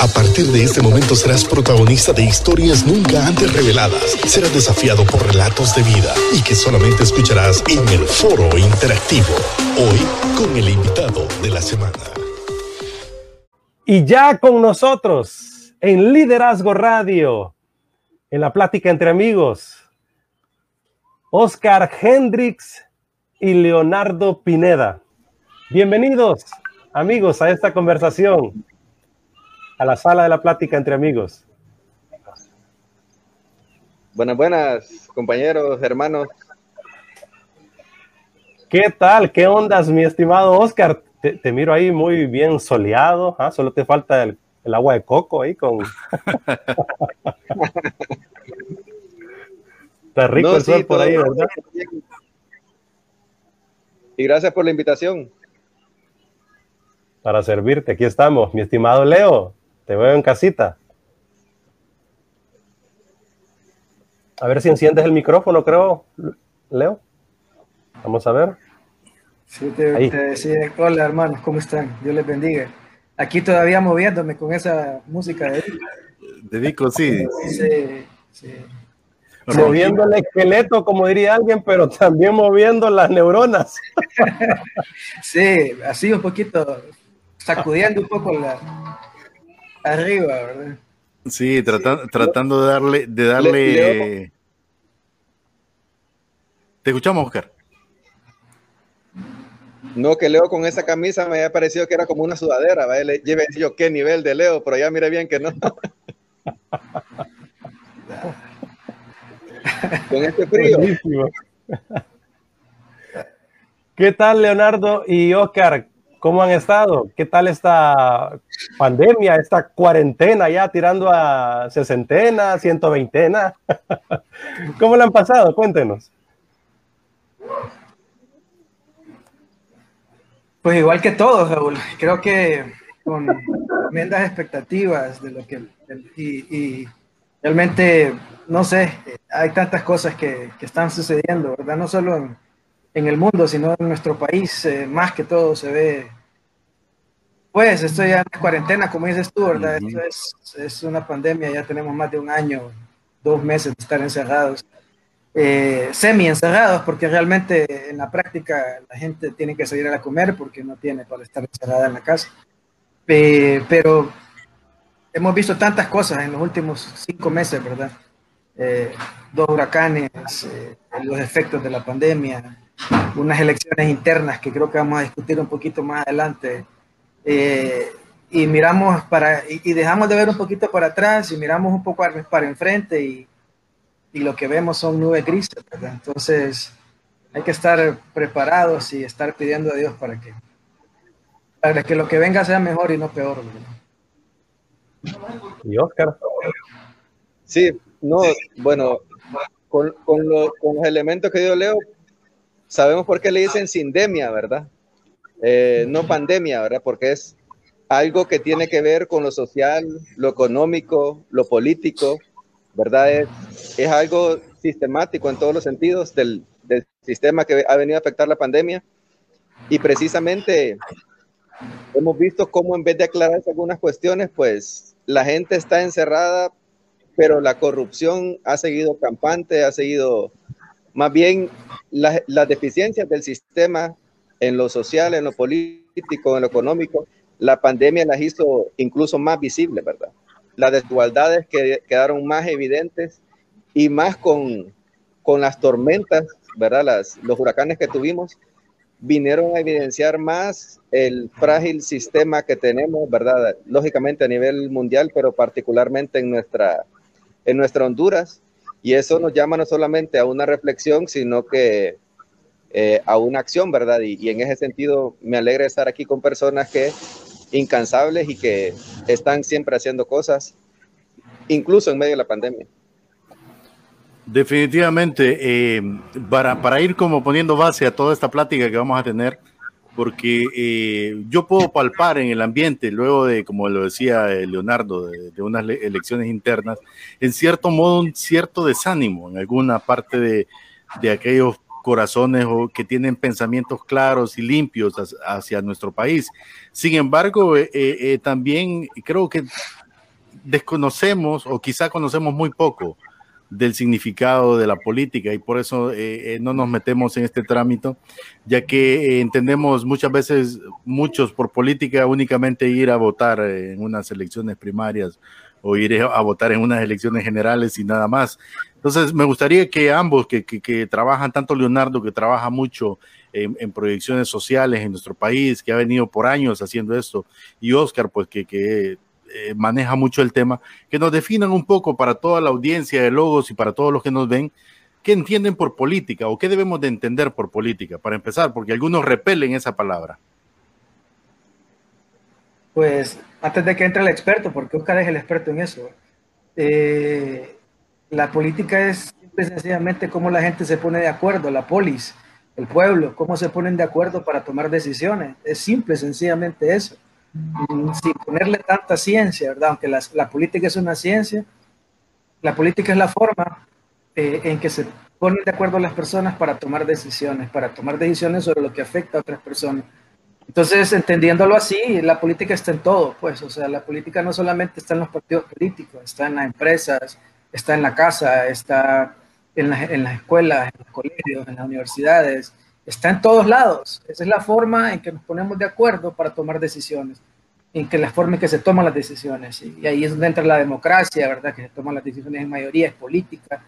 A partir de este momento serás protagonista de historias nunca antes reveladas. Serás desafiado por relatos de vida y que solamente escucharás en el foro interactivo. Hoy con el invitado de la semana. Y ya con nosotros en Liderazgo Radio, en la plática entre amigos, Oscar Hendrix y Leonardo Pineda. Bienvenidos amigos a esta conversación a la sala de la plática entre amigos. Buenas, buenas, compañeros, hermanos. ¿Qué tal? ¿Qué ondas, mi estimado Oscar? Te, miro ahí muy bien soleado. ¿ah? Solo te falta el, agua de coco ahí con. Está rico el sol por ahí, ¿verdad? Y gracias por la invitación. Para servirte, aquí estamos, mi estimado Leo. Te veo en casita. A ver si enciendes el micrófono, creo, Leo. Vamos a ver. Sí, te, decía, hola hermanos, ¿cómo están? Dios les bendiga. Aquí todavía moviéndome con esa música de Dico. sí. Sí, sí. Moviendo el esqueleto, como diría alguien, pero también moviendo las neuronas. sí, así un poquito, sacudiendo un poco la, arriba, ¿verdad? Sí, tratando de darle, de darle. Te escuchamos, Oscar. No, que Leo con esa camisa me había parecido que era como una sudadera, ¿vale? Lleve yo qué nivel de Leo, pero ya mire bien que no. con este frío. ¿Qué tal, Leonardo y Oscar? ¿Cómo han estado? ¿Qué tal esta pandemia, esta cuarentena ya tirando a sesentena, ciento veintena? ¿Cómo la han pasado? Cuéntenos. Pues igual que todos, Raúl. Creo que con tremendas expectativas de lo que... Y, realmente, no sé, hay tantas cosas que, están sucediendo, ¿verdad? No solo en, en el mundo, sino en nuestro país, eh, más que todo se ve, pues estoy ya en cuarentena, como dices tú, ¿verdad? Esto es, es, una pandemia, ya tenemos más de un año, dos meses de estar encerrados, eh, semi encerrados, porque realmente en la práctica la gente tiene que salir a comer porque no tiene para estar encerrada en la casa. Eh, pero hemos visto tantas cosas en los últimos cinco meses, ¿verdad? dos huracanes, los efectos de la pandemia, unas elecciones internas que creo que vamos a discutir un poquito más adelante. Eh, y miramos para, y, dejamos de ver un poquito para atrás y miramos un poco para enfrente y, y lo que vemos son nubes grises, ¿verdad? Entonces hay que estar preparados y estar pidiendo a Dios para que, para que lo que venga sea mejor y no peor. ¿Y Oscar? Sí, no, bueno, con, con, con los elementos que dio Leo, sabemos por qué le dicen sindemia, ¿verdad? Eh, no pandemia, ¿verdad? Porque es algo que tiene que ver con lo social, lo económico, lo político, ¿verdad? Es, algo sistemático en todos los sentidos del, del, sistema que ha venido a afectar la pandemia. Y precisamente hemos visto cómo en vez de aclararse algunas cuestiones, pues la gente está encerrada, pero la corrupción ha seguido campante, ha seguido más bien las, deficiencias del sistema en lo social, en lo político, en lo económico, la pandemia las hizo incluso más visibles, ¿verdad? Las desigualdades que quedaron más evidentes y más con, con las tormentas, ¿verdad? Las, los huracanes que tuvimos vinieron a evidenciar más el frágil sistema que tenemos, ¿verdad? Lógicamente a nivel mundial, pero particularmente en nuestra, en nuestra Honduras, y eso nos llama no solamente a una reflexión, sino que eh, a una acción, ¿verdad? Y, en ese sentido me alegra estar aquí con personas que incansables y que están siempre haciendo cosas, incluso en medio de la pandemia. Definitivamente, eh, para, para ir como poniendo base a toda esta plática que vamos a tener, porque eh, yo puedo palpar en el ambiente, luego de, como lo decía Leonardo, de, unas elecciones internas, en cierto modo un cierto desánimo en alguna parte de, de aquellos corazones o que tienen pensamientos claros y limpios hacia nuestro país. Sin embargo, eh, también creo que desconocemos o quizá conocemos muy poco del significado de la política y por eso eh, eh, no nos metemos en este trámite, ya que entendemos muchas veces, muchos por política, únicamente ir a votar en unas elecciones primarias o ir a votar en unas elecciones generales y nada más. Entonces, me gustaría que ambos, que, trabajan, tanto Leonardo, que trabaja mucho en, proyecciones sociales en nuestro país, que ha venido por años haciendo esto, y Oscar, pues que, que eh, maneja mucho el tema, que nos definan un poco para toda la audiencia de Logos y para todos los que nos ven, qué entienden por política o qué debemos de entender por política, para empezar, porque algunos repelen esa palabra. Pues antes de que entre el experto, porque Oscar es el experto en eso, eh, la política es sencillamente cómo la gente se pone de acuerdo, la polis, el pueblo, cómo se ponen de acuerdo para tomar decisiones. Es simple, sencillamente eso. Sin ponerle tanta ciencia, ¿verdad? Aunque la, la política es una ciencia, la política es la forma eh, en que se ponen de acuerdo las personas para tomar decisiones, para tomar decisiones sobre lo que afecta a otras personas. Entonces, entendiéndolo así, la política está en todo, pues, o sea, la política no solamente está en los partidos políticos, está en las empresas, está en la casa, está en, en las escuelas, en los colegios, en las universidades, está en todos lados. Esa es la forma en que nos ponemos de acuerdo para tomar decisiones, en que la forma en que se toman las decisiones. Y ahí es donde entra la democracia, ¿verdad? Que se toman las decisiones en mayoría, es política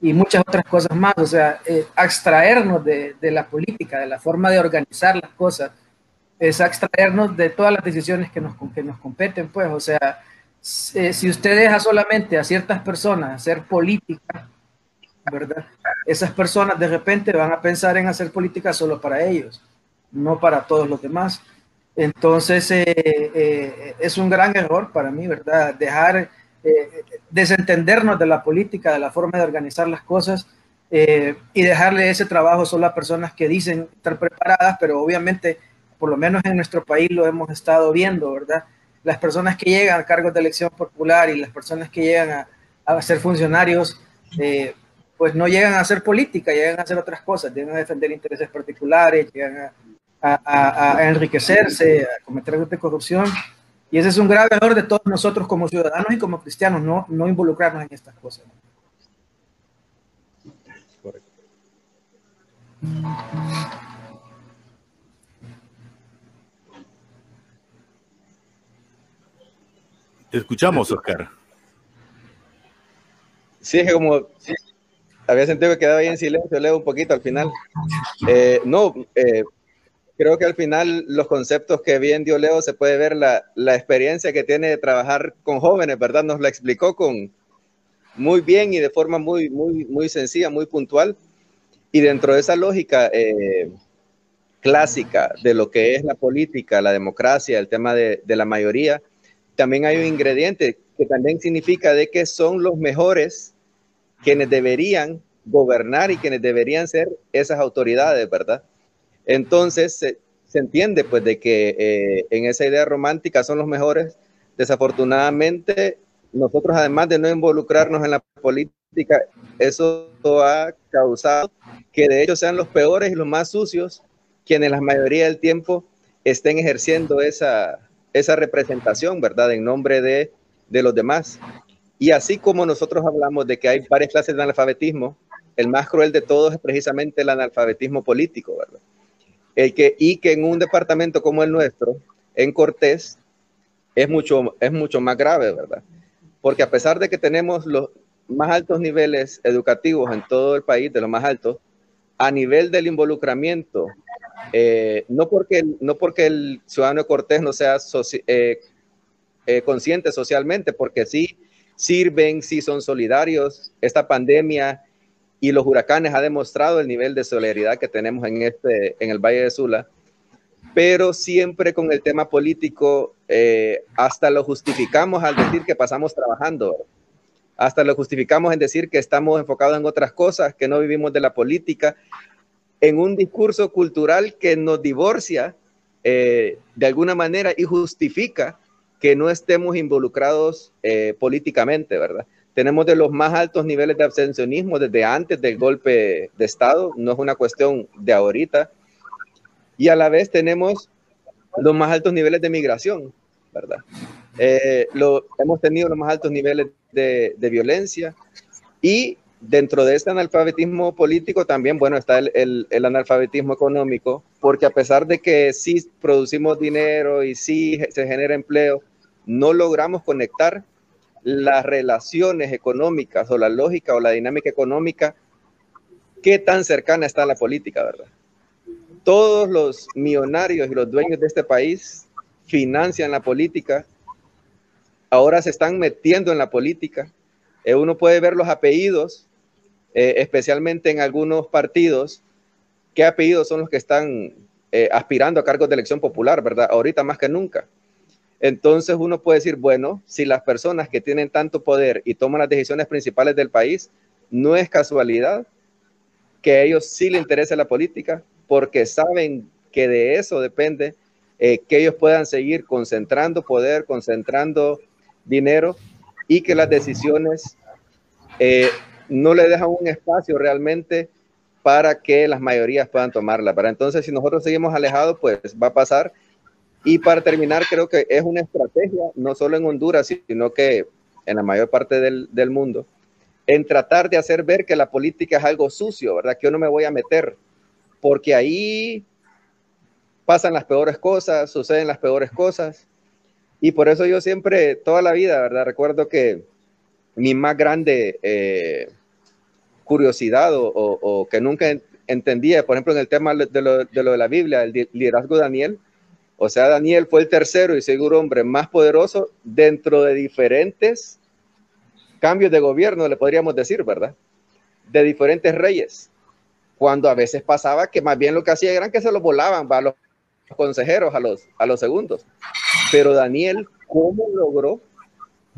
y muchas otras cosas más. O sea, eh, de, de, la política, de la forma de organizar las cosas, es extraernos de todas las decisiones que nos, que nos competen, pues. O sea, eh, si usted deja solamente a ciertas personas hacer política, ¿verdad? Esas personas de repente van a pensar en hacer política solo para ellos, no para todos los demás. Entonces, eh, eh, es un gran error para mí, ¿verdad? Dejar, desentendernos de la política, de la forma de organizar las cosas y dejarle ese trabajo solo a personas que dicen estar preparadas, pero obviamente, por lo menos en nuestro país lo hemos estado viendo, ¿verdad? Las personas que llegan a cargos de elección popular y las personas que llegan a, ser funcionarios, eh, pues no llegan a hacer política, llegan a hacer otras cosas, llegan a defender intereses particulares, llegan a, enriquecerse, a cometer actos de corrupción. Y ese es un grave error de todos nosotros como ciudadanos y como cristianos, no, no involucrarnos en estas cosas. Correcto. Te escuchamos, Oscar. Sí, es como había sentido que quedaba ahí en silencio, leo un poquito al final. Eh, no, eh, creo que al final los conceptos que bien dio Leo se puede ver la, la, experiencia que tiene de trabajar con jóvenes, ¿verdad? Nos la explicó con muy bien y de forma muy, muy, muy sencilla, muy puntual. Y dentro de esa lógica eh, clásica de lo que es la política, la democracia, el tema de, de la mayoría, también hay un ingrediente que también significa de que son los mejores quienes deberían gobernar y quienes deberían ser esas autoridades, ¿verdad? Entonces se, entiende pues de que eh, en esa idea romántica son los mejores. Desafortunadamente, nosotros además de no involucrarnos en la política, eso ha causado que de hecho sean los peores y los más sucios quienes la mayoría del tiempo estén ejerciendo esa, esa representación, ¿verdad? En nombre de, de los demás. Y así como nosotros hablamos de que hay varias clases de analfabetismo, el más cruel de todos es precisamente el analfabetismo político, ¿verdad? El que, y que en un departamento como el nuestro, en Cortés, es mucho, es mucho más grave, ¿verdad? Porque a pesar de que tenemos los más altos niveles educativos en todo el país, de los más altos, a nivel del involucramiento eh, no, porque, no porque el ciudadano Cortés no sea eh, eh, consciente socialmente, porque sí sirven, sí son solidarios. Esta pandemia y los huracanes ha demostrado el nivel de solidaridad que tenemos en, este, en el Valle de Sula, pero siempre con el tema político, hasta lo justificamos al decir que pasamos trabajando. Hasta lo justificamos en decir que estamos enfocados en otras cosas, que no vivimos de la política en un discurso cultural que nos divorcia eh, de alguna manera y justifica que no estemos involucrados eh, políticamente, ¿verdad? Tenemos de los más altos niveles de abstencionismo desde antes del golpe de Estado, no es una cuestión de ahorita, y a la vez tenemos los más altos niveles de migración, ¿verdad? eh, lo, hemos tenido los más altos niveles de, violencia y dentro de este analfabetismo político también, bueno, está el, el, el, analfabetismo económico, porque a pesar de que sí producimos dinero y sí se genera empleo, no logramos conectar las relaciones económicas o la lógica o la dinámica económica, qué tan cercana está la política, ¿verdad? Todos los millonarios y los dueños de este país financian la política, ahora se están metiendo en la política. Eh, uno puede ver los apellidos, eh, especialmente en algunos partidos, qué apellidos son los que están eh, aspirando a cargos de elección popular, ¿verdad? Ahorita más que nunca. Entonces uno puede decir, bueno, si las personas que tienen tanto poder y toman las decisiones principales del país, no es casualidad que a ellos sí les interese la política, porque saben que de eso depende que ellos puedan seguir concentrando poder, concentrando dinero y que las decisiones eh, no le dejan un espacio realmente para que las mayorías puedan tomarla. Pero entonces, si nosotros seguimos alejados, pues va a pasar y para terminar, creo que es una estrategia, no solo en Honduras, sino que en la mayor parte del, del, mundo, en tratar de hacer ver que la política es algo sucio, ¿verdad? Que yo no me voy a meter, porque ahí pasan las peores cosas, suceden las peores cosas. Y por eso yo siempre, toda la vida, ¿verdad? Recuerdo que mi más grande eh, curiosidad o, que nunca entendía, por ejemplo, en el tema de lo de, la Biblia, el liderazgo de Daniel, o sea, Daniel fue el tercero y seguro hombre más poderoso dentro de diferentes cambios de gobierno, le podríamos decir, ¿verdad? De diferentes reyes. Cuando a veces pasaba que más bien lo que hacían eran que se lo volaban a los consejeros, a los, a los segundos. Pero Daniel, ¿cómo logró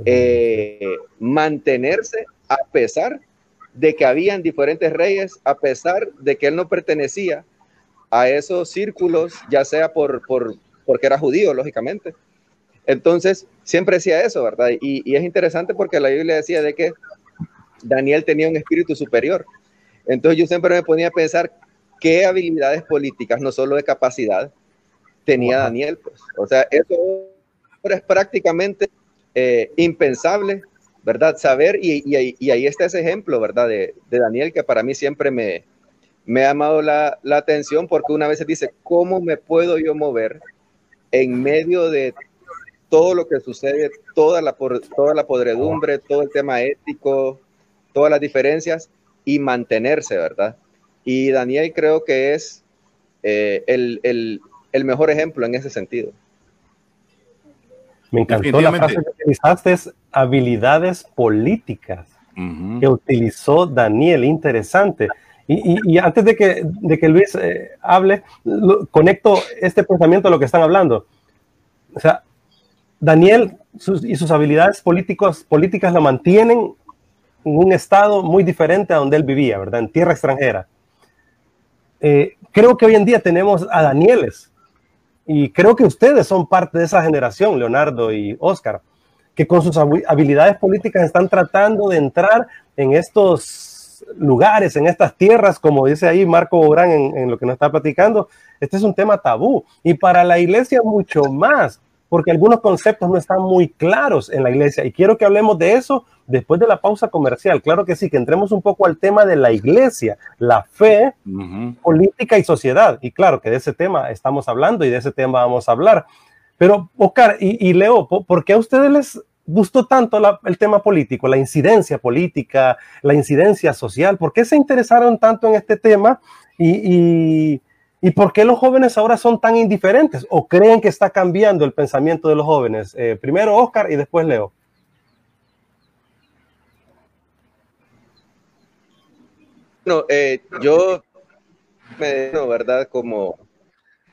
eh, mantenerse a pesar de que habían diferentes reyes, a pesar de que él no pertenecía a esos círculos, ya sea por, por, porque era judío, lógicamente. Entonces, siempre decía eso, ¿verdad? Y, y, es interesante porque la Biblia decía de que Daniel tenía un espíritu superior. Entonces yo siempre me ponía a pensar qué habilidades políticas, no solo de capacidad, tenía Daniel. Pues. O sea, eso es prácticamente eh, impensable, ¿verdad? Saber, y, y, y, ahí está ese ejemplo, ¿verdad? De, de Daniel que para mí siempre me, me ha llamado la, la atención porque una vez se dice, ¿cómo me puedo yo mover en medio de todo lo que sucede, toda la, toda la podredumbre, todo el tema ético, todas las diferencias y mantenerse, ¿verdad? Y Daniel creo que es eh, el, el, el, mejor ejemplo en ese sentido. Me encantó la frase que utilizaste, es habilidades políticas uh -huh. que utilizó Daniel, interesante. Y, y, y, antes de que, de que Luis eh, hable, lo, conecto este pensamiento a lo que están hablando. O sea, Daniel sus, y sus habilidades políticos, políticas lo mantienen en un estado muy diferente a donde él vivía, ¿verdad? En tierra extranjera. Eh, creo que hoy en día tenemos a Danieles y creo que ustedes son parte de esa generación, Leonardo y Oscar, que con sus habilidades políticas están tratando de entrar en estos lugares, en estas tierras, como dice ahí Marco Bográn en, en, lo que nos está platicando, este es un tema tabú. Y para la iglesia mucho más, porque algunos conceptos no están muy claros en la iglesia. Y quiero que hablemos de eso después de la pausa comercial. Claro que sí, que entremos un poco al tema de la iglesia, la fe, uh -huh. política y sociedad. Y claro que de ese tema estamos hablando y de ese tema vamos a hablar. Pero, Oscar y, y Leo, ¿por qué a ustedes les gustó tanto la, el tema político, la incidencia política, la incidencia social? ¿Por qué se interesaron tanto en este tema? Y, y, y, por qué los jóvenes ahora son tan indiferentes? ¿O creen que está cambiando el pensamiento de los jóvenes? Eh, primero Oscar y después Leo. Bueno, eh, yo me no, ¿verdad? Como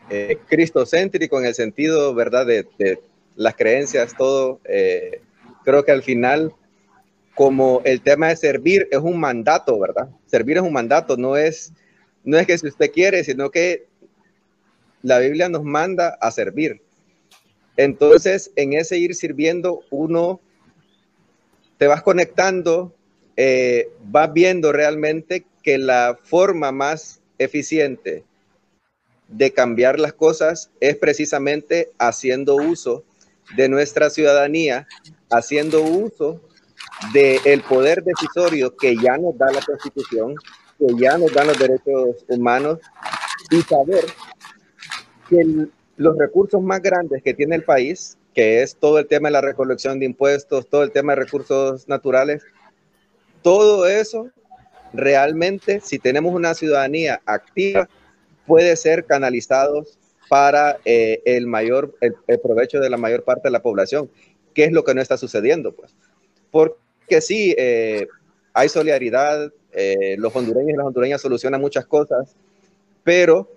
eh, cristocéntrico en el sentido, ¿verdad? De, las creencias, todo. Eh, creo que al final, como el tema de servir es un mandato, ¿verdad? Servir es un mandato, no es, no es que si usted quiere, sino que la Biblia nos manda a servir. Entonces, en ese ir sirviendo, uno te vas conectando, eh, vas viendo realmente que la forma más eficiente de cambiar las cosas es precisamente haciendo uso de nuestra ciudadanía haciendo uso del poder decisorio que ya nos da la Constitución, que ya nos dan los derechos humanos y saber que los recursos más grandes que tiene el país, que es todo el tema de la recolección de impuestos, todo el tema de recursos naturales, todo eso realmente, si tenemos una ciudadanía activa, puede ser canalizados para eh, el mayor, el, provecho de la mayor parte de la población, ¿Qué es lo que no está sucediendo, pues. Porque sí, eh, hay solidaridad, eh, los hondureños y las hondureñas solucionan muchas cosas, pero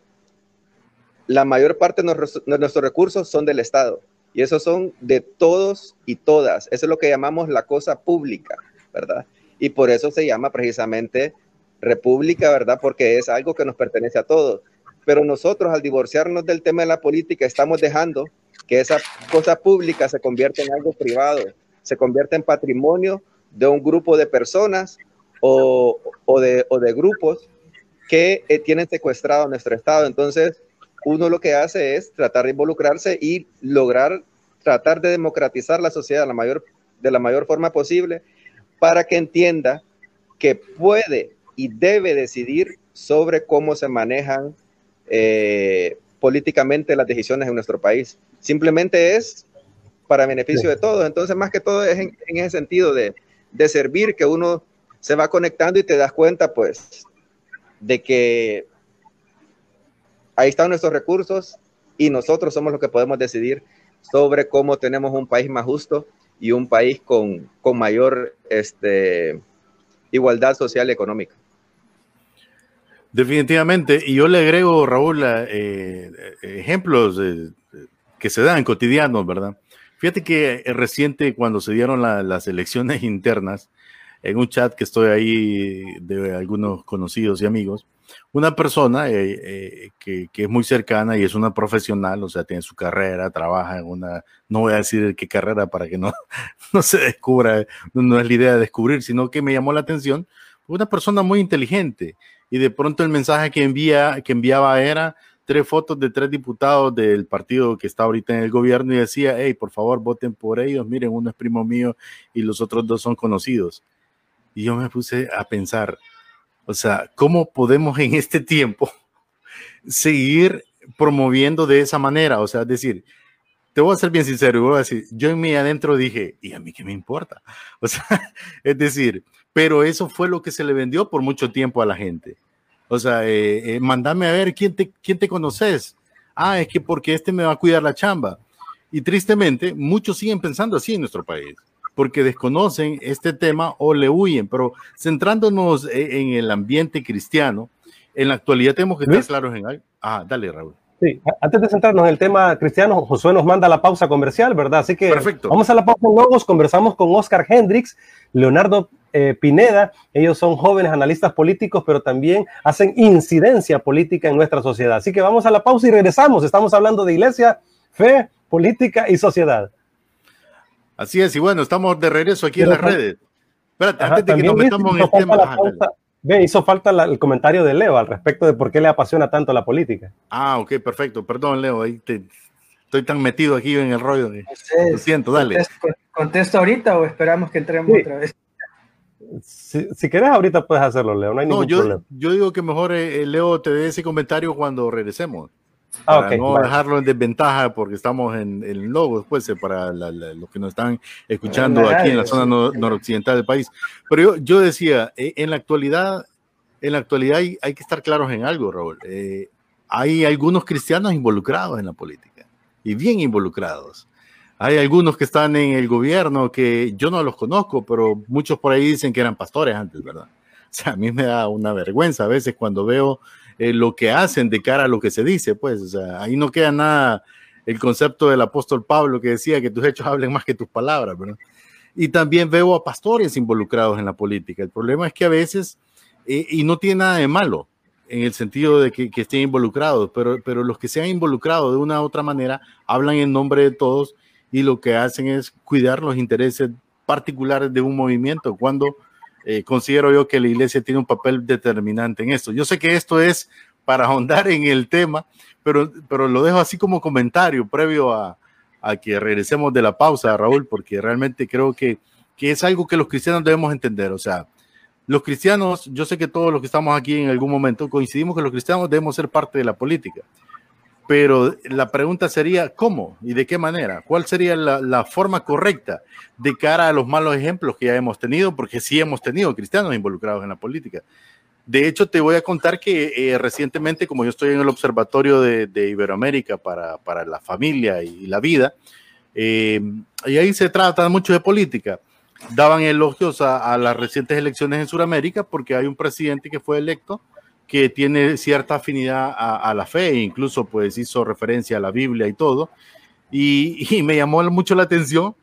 la mayor parte de nuestros, recursos son del Estado y esos son de todos y todas. Eso es lo que llamamos la cosa pública, ¿verdad? Y por eso se llama precisamente república, ¿verdad? Porque es algo que nos pertenece a todos. Pero nosotros al divorciarnos del tema de la política estamos dejando que esa cosa pública se convierta en algo privado, se convierta en patrimonio de un grupo de personas o, de, o de, grupos que eh, tienen secuestrado nuestro Estado. Entonces, uno lo que hace es tratar de involucrarse y lograr tratar de democratizar la sociedad la mayor, de la mayor forma posible para que entienda que puede y debe decidir sobre cómo se manejan eh, políticamente las decisiones en nuestro país. Simplemente es para beneficio de todos. Entonces, más que todo es en, ese sentido de, de, servir que uno se va conectando y te das cuenta, pues, de que ahí están nuestros recursos y nosotros somos los que podemos decidir sobre cómo tenemos un país más justo y un país con, con mayor este, igualdad social y económica. Definitivamente, y yo le agrego, Raúl, eh, eh, ejemplos que se dan cotidianos, ¿verdad? Fíjate que reciente, cuando se dieron las elecciones internas, en un chat que estoy ahí de algunos conocidos y amigos, una persona eh, que, que, es muy cercana y es una profesional, o sea, tiene su carrera, trabaja en una, no voy a decir qué carrera para que no, no se descubra, no es la idea de descubrir, sino que me llamó la atención, una persona muy inteligente y de pronto el mensaje que, envía, que enviaba era tres fotos de tres diputados del partido que está ahorita en el gobierno y decía, hey, por favor, voten por ellos, miren, uno es primo mío y los otros dos son conocidos. Y yo me puse a pensar, o sea, ¿cómo podemos en este tiempo seguir promoviendo de esa manera? O sea, es decir, te voy a ser bien sincero, voy a decir, yo en mí adentro dije, ¿y a mí qué me importa? O sea, es decir, pero eso fue lo que se le vendió por mucho tiempo a la gente. O sea, eh, eh, mandame a ver quién te, quién te conoces. Ah, es que porque este me va a cuidar la chamba. Y tristemente, muchos siguen pensando así en nuestro país, porque desconocen este tema o le huyen. Pero centrándonos e, en el ambiente cristiano, en la actualidad tenemos que estar claros en algo. Ah, dale, Raúl. Sí, antes de centrarnos en el tema cristiano, Josué nos manda la pausa comercial, ¿verdad? Así que Perfecto. vamos a la pausa luego, conversamos con Oscar Hendricks, Leonardo eh, Pineda, ellos son jóvenes analistas políticos, pero también hacen incidencia política en nuestra sociedad. Así que vamos a la pausa y regresamos. Estamos hablando de iglesia, fe, política y sociedad. Así es, y bueno, estamos de regreso aquí en las redes. Espérate, antes de que nos metamos en el tema. Ve, hizo falta el comentario de Leo al respecto de por qué le apasiona tanto la política. Ah, ok, perfecto. Perdón, Leo, ahí estoy tan metido aquí en el rollo. lo siento, dale. Contesto, ahorita o esperamos que entremos otra vez? Si, si, querés, ahorita puedes hacerlo, Leo. No hay ningún yo, problema. Yo digo que mejor eh, Leo te dé ese comentario cuando regresemos. Ah, para no dejarlo en desventaja porque estamos en el logo después eh, para los que nos están escuchando aquí en la zona noroccidental del país. Pero yo, yo decía, eh, en la actualidad, en la actualidad hay, hay que estar claros en algo, Raúl. Eh, hay algunos cristianos involucrados en la política y bien involucrados. Hay algunos que están en el gobierno que yo no los conozco, pero muchos por ahí dicen que eran pastores antes, ¿verdad? O sea, a mí me da una vergüenza a veces cuando veo eh, lo que hacen de cara a lo que se dice, pues, o ahí no queda nada el concepto del apóstol Pablo que decía que tus hechos hablen más que tus palabras, ¿verdad? Y también veo a pastores involucrados en la política. El problema es que a veces, eh, y no tiene nada de malo, en el sentido de que, que, estén involucrados, pero, pero los que se han involucrado de una u otra manera hablan en nombre de todos y lo que hacen es cuidar los intereses particulares de un movimiento, cuando eh, considero yo que la iglesia tiene un papel determinante en esto. Yo sé que esto es para ahondar en el tema, pero, pero lo dejo así como comentario previo a, a que regresemos de la pausa, Raúl, porque realmente creo que, que es algo que los cristianos debemos entender. O sea, los cristianos, yo sé que todos los que estamos aquí en algún momento coincidimos que los cristianos debemos ser parte de la política. Pero la pregunta sería, ¿cómo y de qué manera? ¿Cuál sería la, forma correcta de cara a los malos ejemplos que ya hemos tenido? Porque sí hemos tenido cristianos involucrados en la política. De hecho, te voy a contar que eh, recientemente, como yo estoy en el Observatorio de, Iberoamérica para, para, la familia y, la vida, eh, y ahí se trata mucho de política, daban elogios a, las recientes elecciones en Sudamérica porque hay un presidente que fue electo que tiene cierta afinidad a, la fe, incluso pues hizo referencia a la Biblia y todo, y, me llamó mucho la atención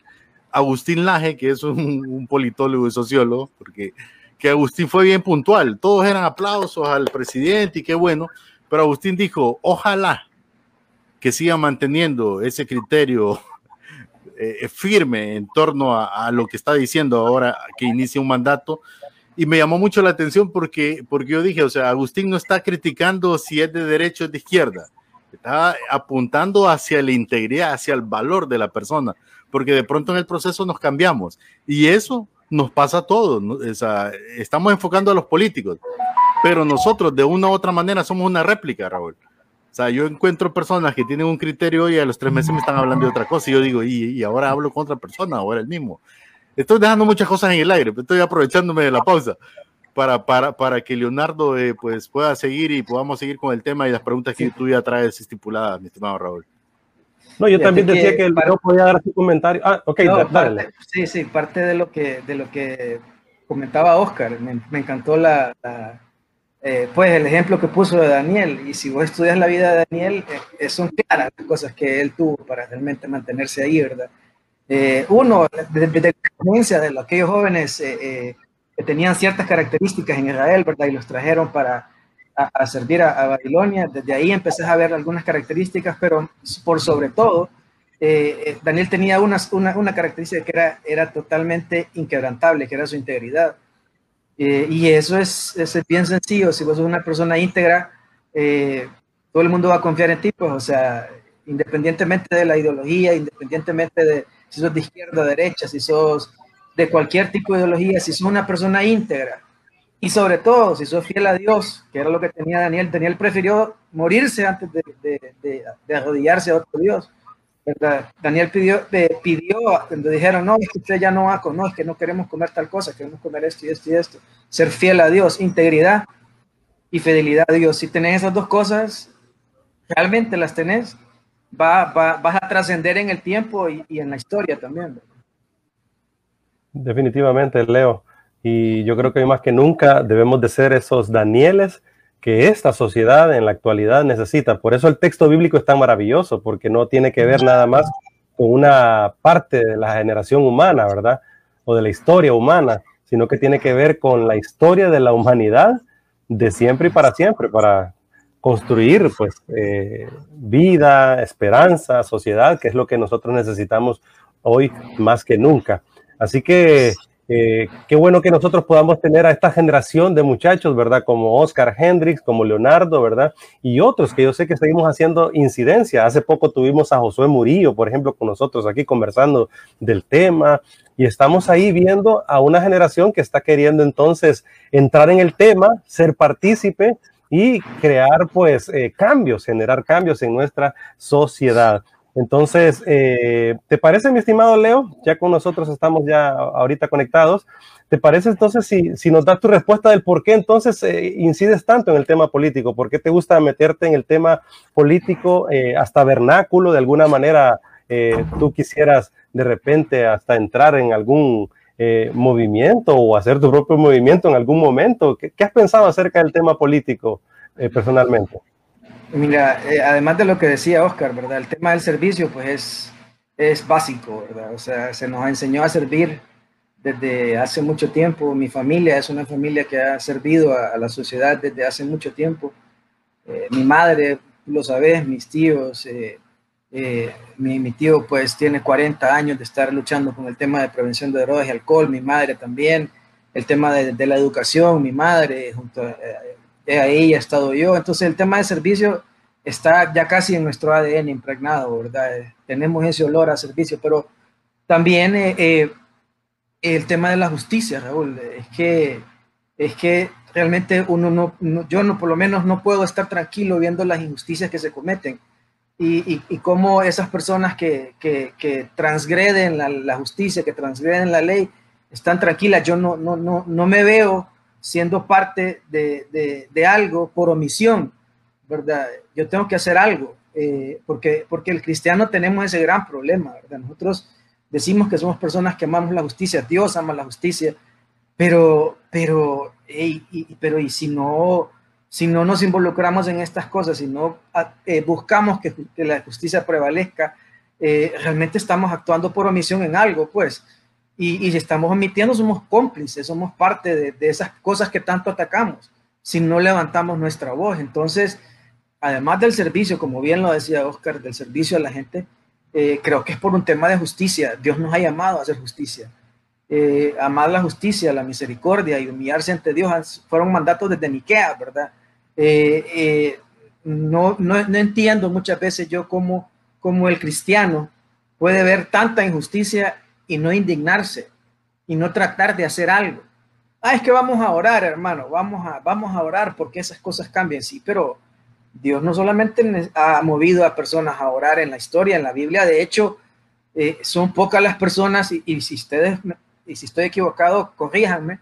Agustín Laje, que es un, politólogo y sociólogo, porque que Agustín fue bien puntual. Todos eran aplausos al presidente y qué bueno, pero Agustín dijo, ojalá que siga manteniendo ese criterio eh, firme en torno a, lo que está diciendo ahora que inicia un mandato. Y me llamó mucho la atención porque, porque yo dije, o sea, Agustín no está criticando si es de derecha o de izquierda, está apuntando hacia la integridad, hacia el valor de la persona, porque de pronto en el proceso nos cambiamos. Y eso nos pasa a todos. estamos enfocando a los políticos, pero nosotros de una u otra manera somos una réplica, Raúl. O sea, yo encuentro personas que tienen un criterio y a los tres meses me están hablando de otra cosa y yo digo, y, ahora hablo con otra persona, ahora el mismo. Estoy dejando muchas cosas en el aire, estoy aprovechándome de la pausa para, para, para que Leonardo eh, pues pueda seguir y podamos seguir con el tema y las preguntas que tú ya traes estipuladas, mi estimado Raúl. No, yo también decía que, el no podía dar su comentario. Ah, ok, dale. sí, sí, parte de lo que, de lo que comentaba Oscar, me, encantó la, eh, pues el ejemplo que puso de Daniel. Y si vos estudias la vida de Daniel, eh, son claras las cosas que él tuvo para realmente mantenerse ahí, ¿verdad? Eh, uno, desde la experiencia de aquellos jóvenes que tenían ciertas características en Israel, ¿verdad? Y los trajeron para a, servir a, Babilonia. Desde ahí empecé a ver algunas características, pero por sobre todo, eh, eh, Daniel tenía una, una, característica que era, era totalmente inquebrantable, que era su integridad. Eh, y eso es, es, bien sencillo. Si vos sos una persona íntegra, todo el mundo va a confiar en ti, pues, o sea, independientemente de la ideología, independientemente de si sos de izquierda derecha, si sos de cualquier tipo de ideología, si sos una persona íntegra, y sobre todo, si sos fiel a Dios, que era lo que tenía Daniel, Daniel prefirió morirse antes de, arrodillarse a otro Dios. Daniel pidió, pidió, cuando dijeron, no, es que usted ya no va a no, es que no queremos comer tal cosa, queremos comer esto y esto y esto. Ser fiel a Dios, integridad y fidelidad a Dios. Si tenés esas dos cosas, realmente las tenés, va, vas a trascender en el tiempo y, en la historia también. Definitivamente, Leo. Y yo creo que hoy más que nunca debemos de ser esos Danieles que esta sociedad en la actualidad necesita. Por eso el texto bíblico es tan maravilloso, porque no tiene que ver nada más con una parte de la generación humana, ¿verdad? O de la historia humana, sino que tiene que ver con la historia de la humanidad de siempre y para siempre, para construir pues eh, vida, esperanza, sociedad, que es lo que nosotros necesitamos hoy más que nunca. Así que eh, qué bueno que nosotros podamos tener a esta generación de muchachos, ¿verdad? Como Oscar Hendricks, como Leonardo, ¿verdad? Y otros que yo sé que seguimos haciendo incidencia. Hace poco tuvimos a Josué Murillo, por ejemplo, con nosotros aquí conversando del tema. Y estamos ahí viendo a una generación que está queriendo entonces entrar en el tema, ser partícipe y crear pues eh, cambios, generar cambios en nuestra sociedad. Entonces, eh, ¿te parece, mi estimado Leo? Ya con nosotros estamos ya ahorita conectados. ¿Te parece entonces si, si nos das tu respuesta del por qué entonces eh, incides tanto en el tema político? ¿Por qué te gusta meterte en el tema político eh, hasta vernáculo? De alguna manera, tú quisieras de repente hasta entrar en algún movimiento o hacer tu propio movimiento en algún momento. ¿Qué, qué has pensado acerca del tema político personalmente? Mira, eh, además de lo que decía Oscar, ¿verdad? El tema del servicio, pues es, es básico, ¿verdad? O sea, se nos enseñó a servir desde hace mucho tiempo. Mi familia es una familia que ha servido a, la sociedad desde hace mucho tiempo. Eh, mi madre, lo sabes, mis tíos, eh, mi, mi, tío pues tiene 40 años de estar luchando con el tema de prevención de drogas y alcohol, mi madre también, el tema de, la educación, mi madre, junto a, ahí he estado yo. Entonces el tema de servicio está ya casi en nuestro ADN impregnado, ¿verdad? Tenemos ese olor a servicio, pero también eh, eh, el tema de la justicia, Raúl, es que, es que realmente uno no, yo no, por lo menos no puedo estar tranquilo viendo las injusticias que se cometen y, y, cómo esas personas que, que, que transgreden la, la, justicia, que transgreden la ley, están tranquilas. Yo no, no, no, no me veo siendo parte de, de, de algo por omisión, ¿verdad? Yo tengo que hacer algo, eh, porque, porque el cristiano tenemos ese gran problema, ¿verdad? Nosotros decimos que somos personas que amamos la justicia, Dios ama la justicia, pero, pero, pero y si no, si no nos involucramos en estas cosas, si no eh, buscamos que, la justicia prevalezca, eh, realmente estamos actuando por omisión en algo, pues. Y, y si estamos omitiendo, somos cómplices, somos parte de, de, esas cosas que tanto atacamos, si no levantamos nuestra voz. Entonces, además del servicio, como bien lo decía Oscar, del servicio a la gente, eh, creo que es por un tema de justicia. Dios nos ha llamado a hacer justicia. Amar la justicia, la misericordia y humillarse ante Dios fueron mandatos desde Miquea, ¿verdad? Eh, eh no, no, no, entiendo muchas veces yo cómo, cómo el cristiano puede ver tanta injusticia y no indignarse y no tratar de hacer algo. Ah, es que vamos a orar, hermano, vamos a, vamos a orar porque esas cosas cambien, sí, pero Dios no solamente ha movido a personas a orar en la historia, en la Biblia, de hecho, eh, son pocas las personas, y, y, si ustedes, y si estoy equivocado, corríjanme.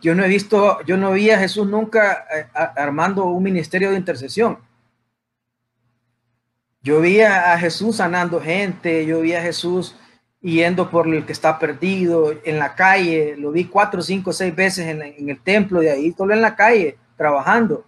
Yo no he visto, yo no vi a Jesús nunca eh, armando un ministerio de intercesión. Yo vi a Jesús sanando gente, yo vi a Jesús yendo por el que está perdido en la calle, lo vi cuatro, cinco, seis veces en, en el templo de ahí, solo en la calle, trabajando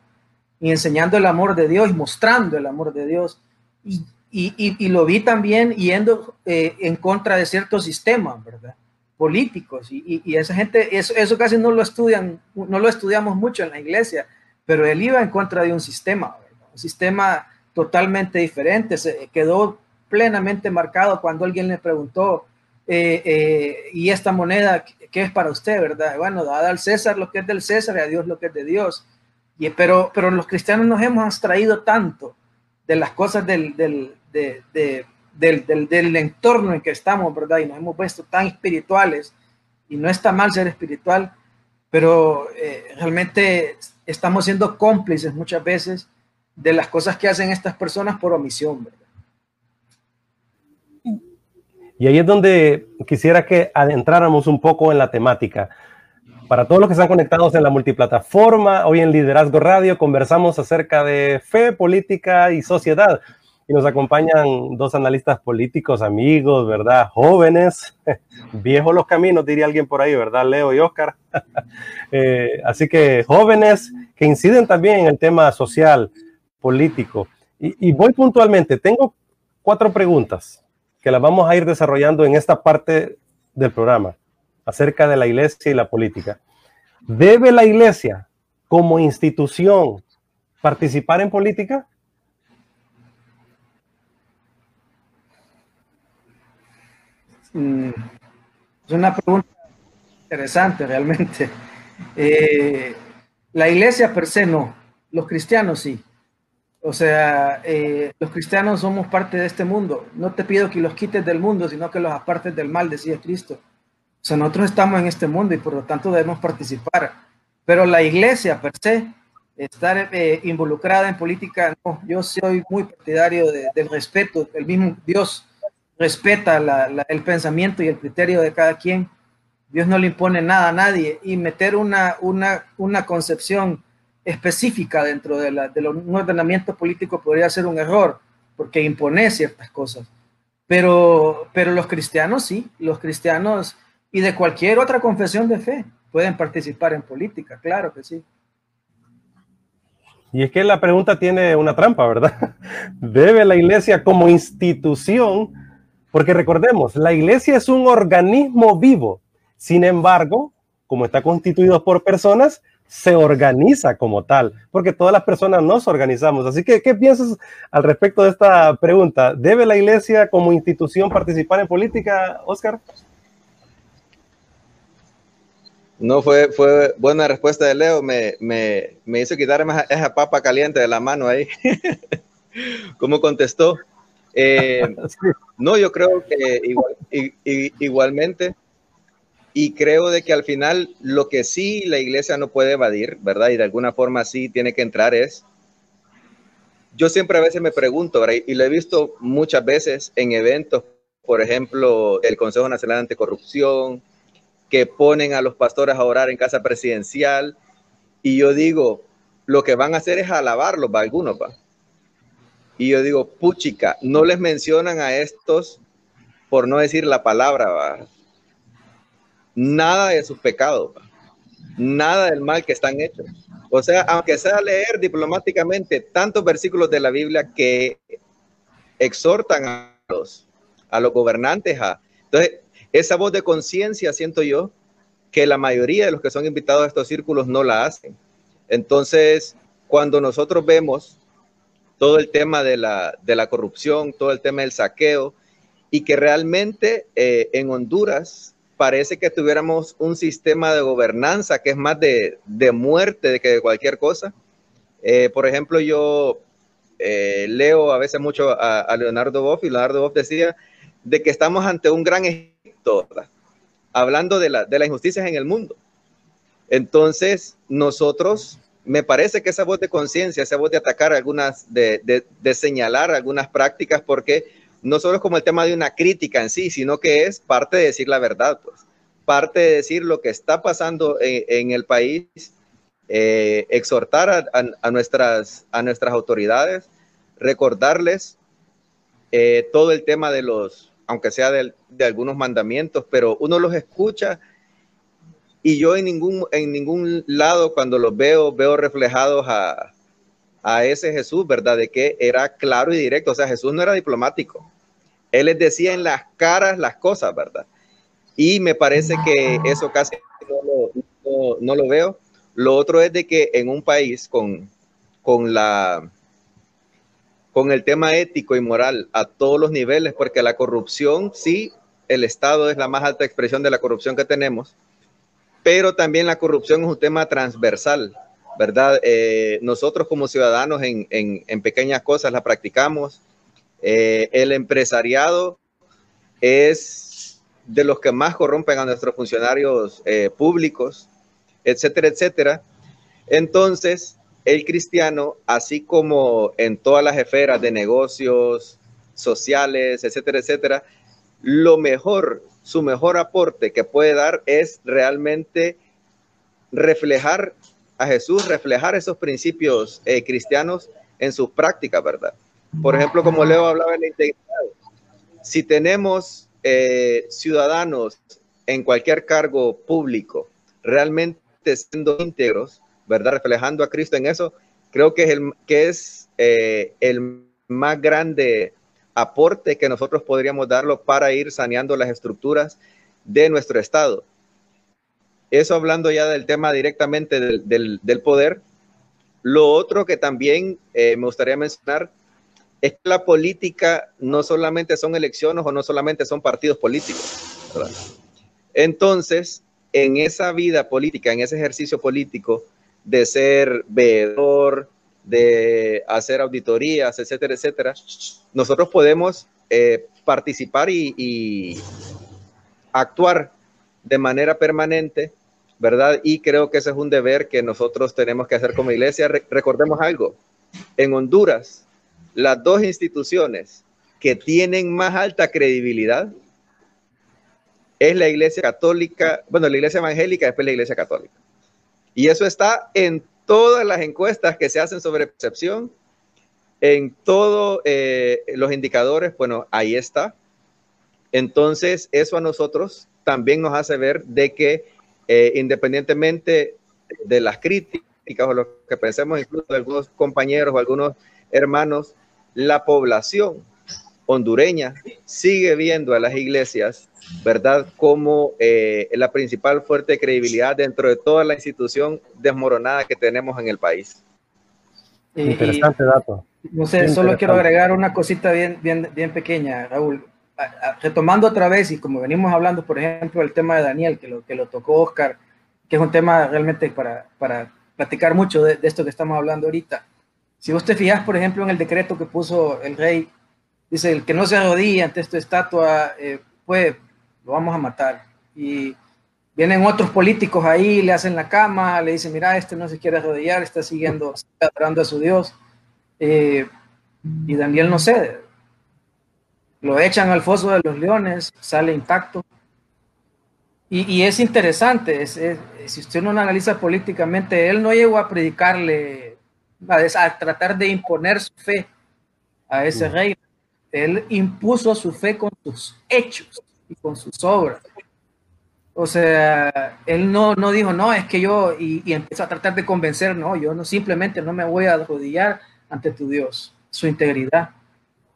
y enseñando el amor de Dios y mostrando el amor de Dios. Y, y, y lo vi también yendo eh, en contra de ciertos sistemas, ¿verdad? Políticos. Y, y, esa gente, eso, eso casi no lo estudian, no lo estudiamos mucho en la iglesia, pero él iba en contra de un sistema. Un sistema totalmente diferente. Se quedó plenamente marcado cuando alguien le preguntó, eh, eh, ¿y esta moneda qué es para usted, verdad? Bueno, dada al César lo que es del César y a Dios lo que es de Dios pero, pero los cristianos nos hemos abstraído tanto de las cosas del, del, de, de, del, del, entorno en que estamos, ¿verdad? Y nos hemos puesto tan espirituales, y no está mal ser espiritual, pero eh, realmente estamos siendo cómplices muchas veces de las cosas que hacen estas personas por omisión, ¿verdad? Y ahí es donde quisiera que adentráramos un poco en la temática. Para todos los que están conectados en la multiplataforma, hoy en Liderazgo Radio conversamos acerca de fe, política y sociedad. Y nos acompañan dos analistas políticos, amigos, ¿verdad? Jóvenes, viejos los caminos, diría alguien por ahí, ¿verdad? Leo y Oscar. eh, así que jóvenes que inciden también en el tema social, político. Y, y voy puntualmente, tengo cuatro preguntas que las vamos a ir desarrollando en esta parte del programa acerca de la iglesia y la política. ¿Debe la iglesia como institución participar en política? Mm, es una pregunta interesante realmente. Eh, la iglesia per se no, los cristianos sí. O sea, eh, los cristianos somos parte de este mundo. No te pido que los quites del mundo, sino que los apartes del mal, decía Cristo. O sea, nosotros estamos en este mundo y por lo tanto debemos participar. Pero la iglesia per se, estar eh, involucrada en política, no, yo soy muy partidario de, del respeto. El mismo Dios respeta el pensamiento y el criterio de cada quien. Dios no le impone nada a nadie y meter una, una, una concepción específica dentro de, la, de un ordenamiento político podría ser un error porque impone ciertas cosas. Pero, pero los cristianos sí, los cristianos y de cualquier otra confesión de fe pueden participar en política, claro que sí. Y es que la pregunta tiene una trampa, ¿verdad? ¿Debe la iglesia como institución? Porque recordemos, la iglesia es un organismo vivo. Sin embargo, como está constituido por personas, se organiza como tal, porque todas las personas nos organizamos. Así que, ¿qué piensas al respecto de esta pregunta? ¿Debe la iglesia como institución participar en política, Oscar? No, fue, fue buena respuesta de Leo. Me, me, me hizo quitarme esa papa caliente de la mano ahí. ¿Cómo contestó? Eh, no, yo creo que igual, igualmente, y creo de que al final lo que sí la iglesia no puede evadir, ¿verdad? Y de alguna forma sí tiene que entrar es, yo siempre a veces me pregunto, y lo he visto muchas veces en eventos, por ejemplo, el Consejo Nacional Anticorrupción, que ponen a los pastores a orar en casa presidencial. Y yo digo, lo que van a hacer es alabarlos, va algunos, va. Y yo digo, puchica, no les mencionan a estos por no decir la palabra. Nada de sus pecados. Nada del mal que están hechos. O sea, aunque sea leer diplomáticamente tantos versículos de la Biblia que exhortan a los, a los gobernantes a... Entonces, esa voz de conciencia, siento yo, que la mayoría de los que son invitados a estos círculos no la hacen. Entonces, cuando nosotros vemos todo el tema de la, de la corrupción, todo el tema del saqueo, y que realmente eh, en Honduras parece que tuviéramos un sistema de gobernanza que es más de, de muerte que de cualquier cosa. Eh, por ejemplo, yo eh, leo a veces mucho a, a Leonardo Boff y Leonardo Boff decía de que estamos ante un gran hablando de, la, de las injusticias en el mundo. Entonces, nosotros, me parece que esa voz de conciencia, esa voz de atacar algunas, de, de, señalar algunas prácticas, porque no solo es como el tema de una crítica en sí, sino que es parte de decir la verdad, pues, parte de decir lo que está pasando en, el país, eh, exhortar a, nuestras, a nuestras autoridades, recordarles eh, todo el tema de los, aunque sea de, algunos mandamientos, pero uno los escucha y yo en ningún, en ningún lado cuando los veo, veo reflejados a, a ese Jesús, ¿verdad? De que era claro y directo, o sea, Jesús no era diplomático, él les decía en las caras las cosas, ¿verdad? Y me parece que eso casi no lo, veo. Lo otro es de que en un país con, con la con el tema ético y moral a todos los niveles, porque la corrupción, sí, el Estado es la más alta expresión de la corrupción que tenemos, pero también la corrupción es un tema transversal, ¿verdad? Eh, nosotros como ciudadanos en, en, pequeñas cosas la practicamos. Eh, el empresariado es de los que más corrompen a nuestros funcionarios eh, públicos, etcétera, etcétera. Entonces, el cristiano, así como en todas las esferas de negocios, sociales, etcétera, etcétera, lo mejor, su mejor aporte que puede dar es realmente reflejar a Jesús, reflejar esos principios eh, cristianos en sus prácticas, ¿verdad? Por ejemplo, como Leo hablaba en la integridad, si tenemos eh, ciudadanos en cualquier cargo público realmente siendo íntegros, ¿verdad? Reflejando a Cristo en eso, creo que es el, que es, eh, el más grande aporte que nosotros podríamos darlo para ir saneando las estructuras de nuestro Estado. Eso hablando ya del tema directamente del, del, poder. Lo otro que también eh, me gustaría mencionar es que la política no solamente son elecciones o no solamente son partidos políticos. Entonces, en esa vida política, en ese ejercicio político, de ser veedor, de hacer auditorías, etcétera, etcétera, nosotros podemos eh, participar y, actuar de manera permanente, ¿verdad? Y creo que ese es un deber que nosotros tenemos que hacer como iglesia. recordemos algo, en Honduras, las dos instituciones que tienen más alta credibilidad es la iglesia católica, bueno, la iglesia evangélica, después la iglesia católica. Y eso está en todas las encuestas que se hacen sobre percepción, en todos eh, los indicadores, bueno, ahí está. Entonces, eso a nosotros también nos hace ver de que eh, independientemente de las críticas o lo que pensemos incluso de algunos compañeros o algunos hermanos, la población hondureña sigue viendo a las iglesias ¿verdad? Como eh, la principal fuerte credibilidad dentro de toda la institución desmoronada que tenemos en el país. Interesante dato. No sé, solo quiero agregar una cosita bien, bien, bien pequeña, Raúl. retomando otra vez, y como venimos hablando, por ejemplo, el tema de Daniel, que lo, que lo tocó Oscar, que es un tema realmente para, para platicar mucho de, esto que estamos hablando ahorita. Si vos te fijas, por ejemplo, en el decreto que puso el rey, dice, el que no se arrodilla ante esta estatua, eh, pues lo vamos a matar. Y vienen otros políticos ahí, le hacen la cama, le dicen, mira, este no se quiere arrodillar, está siguiendo, está adorando a su Dios. Eh, y Daniel no cede. Lo echan al foso de los leones, sale intacto. Y, es interesante, si usted no analiza políticamente, él no llegó a predicarle, a, tratar de imponer su fe a ese rey. Él impuso su fe con sus hechos y con sus obras. O sea, él no, no dijo, no, es que yo, y, y, empezó a tratar de convencer, no, yo no, simplemente no me voy a arrodillar ante tu Dios, su integridad.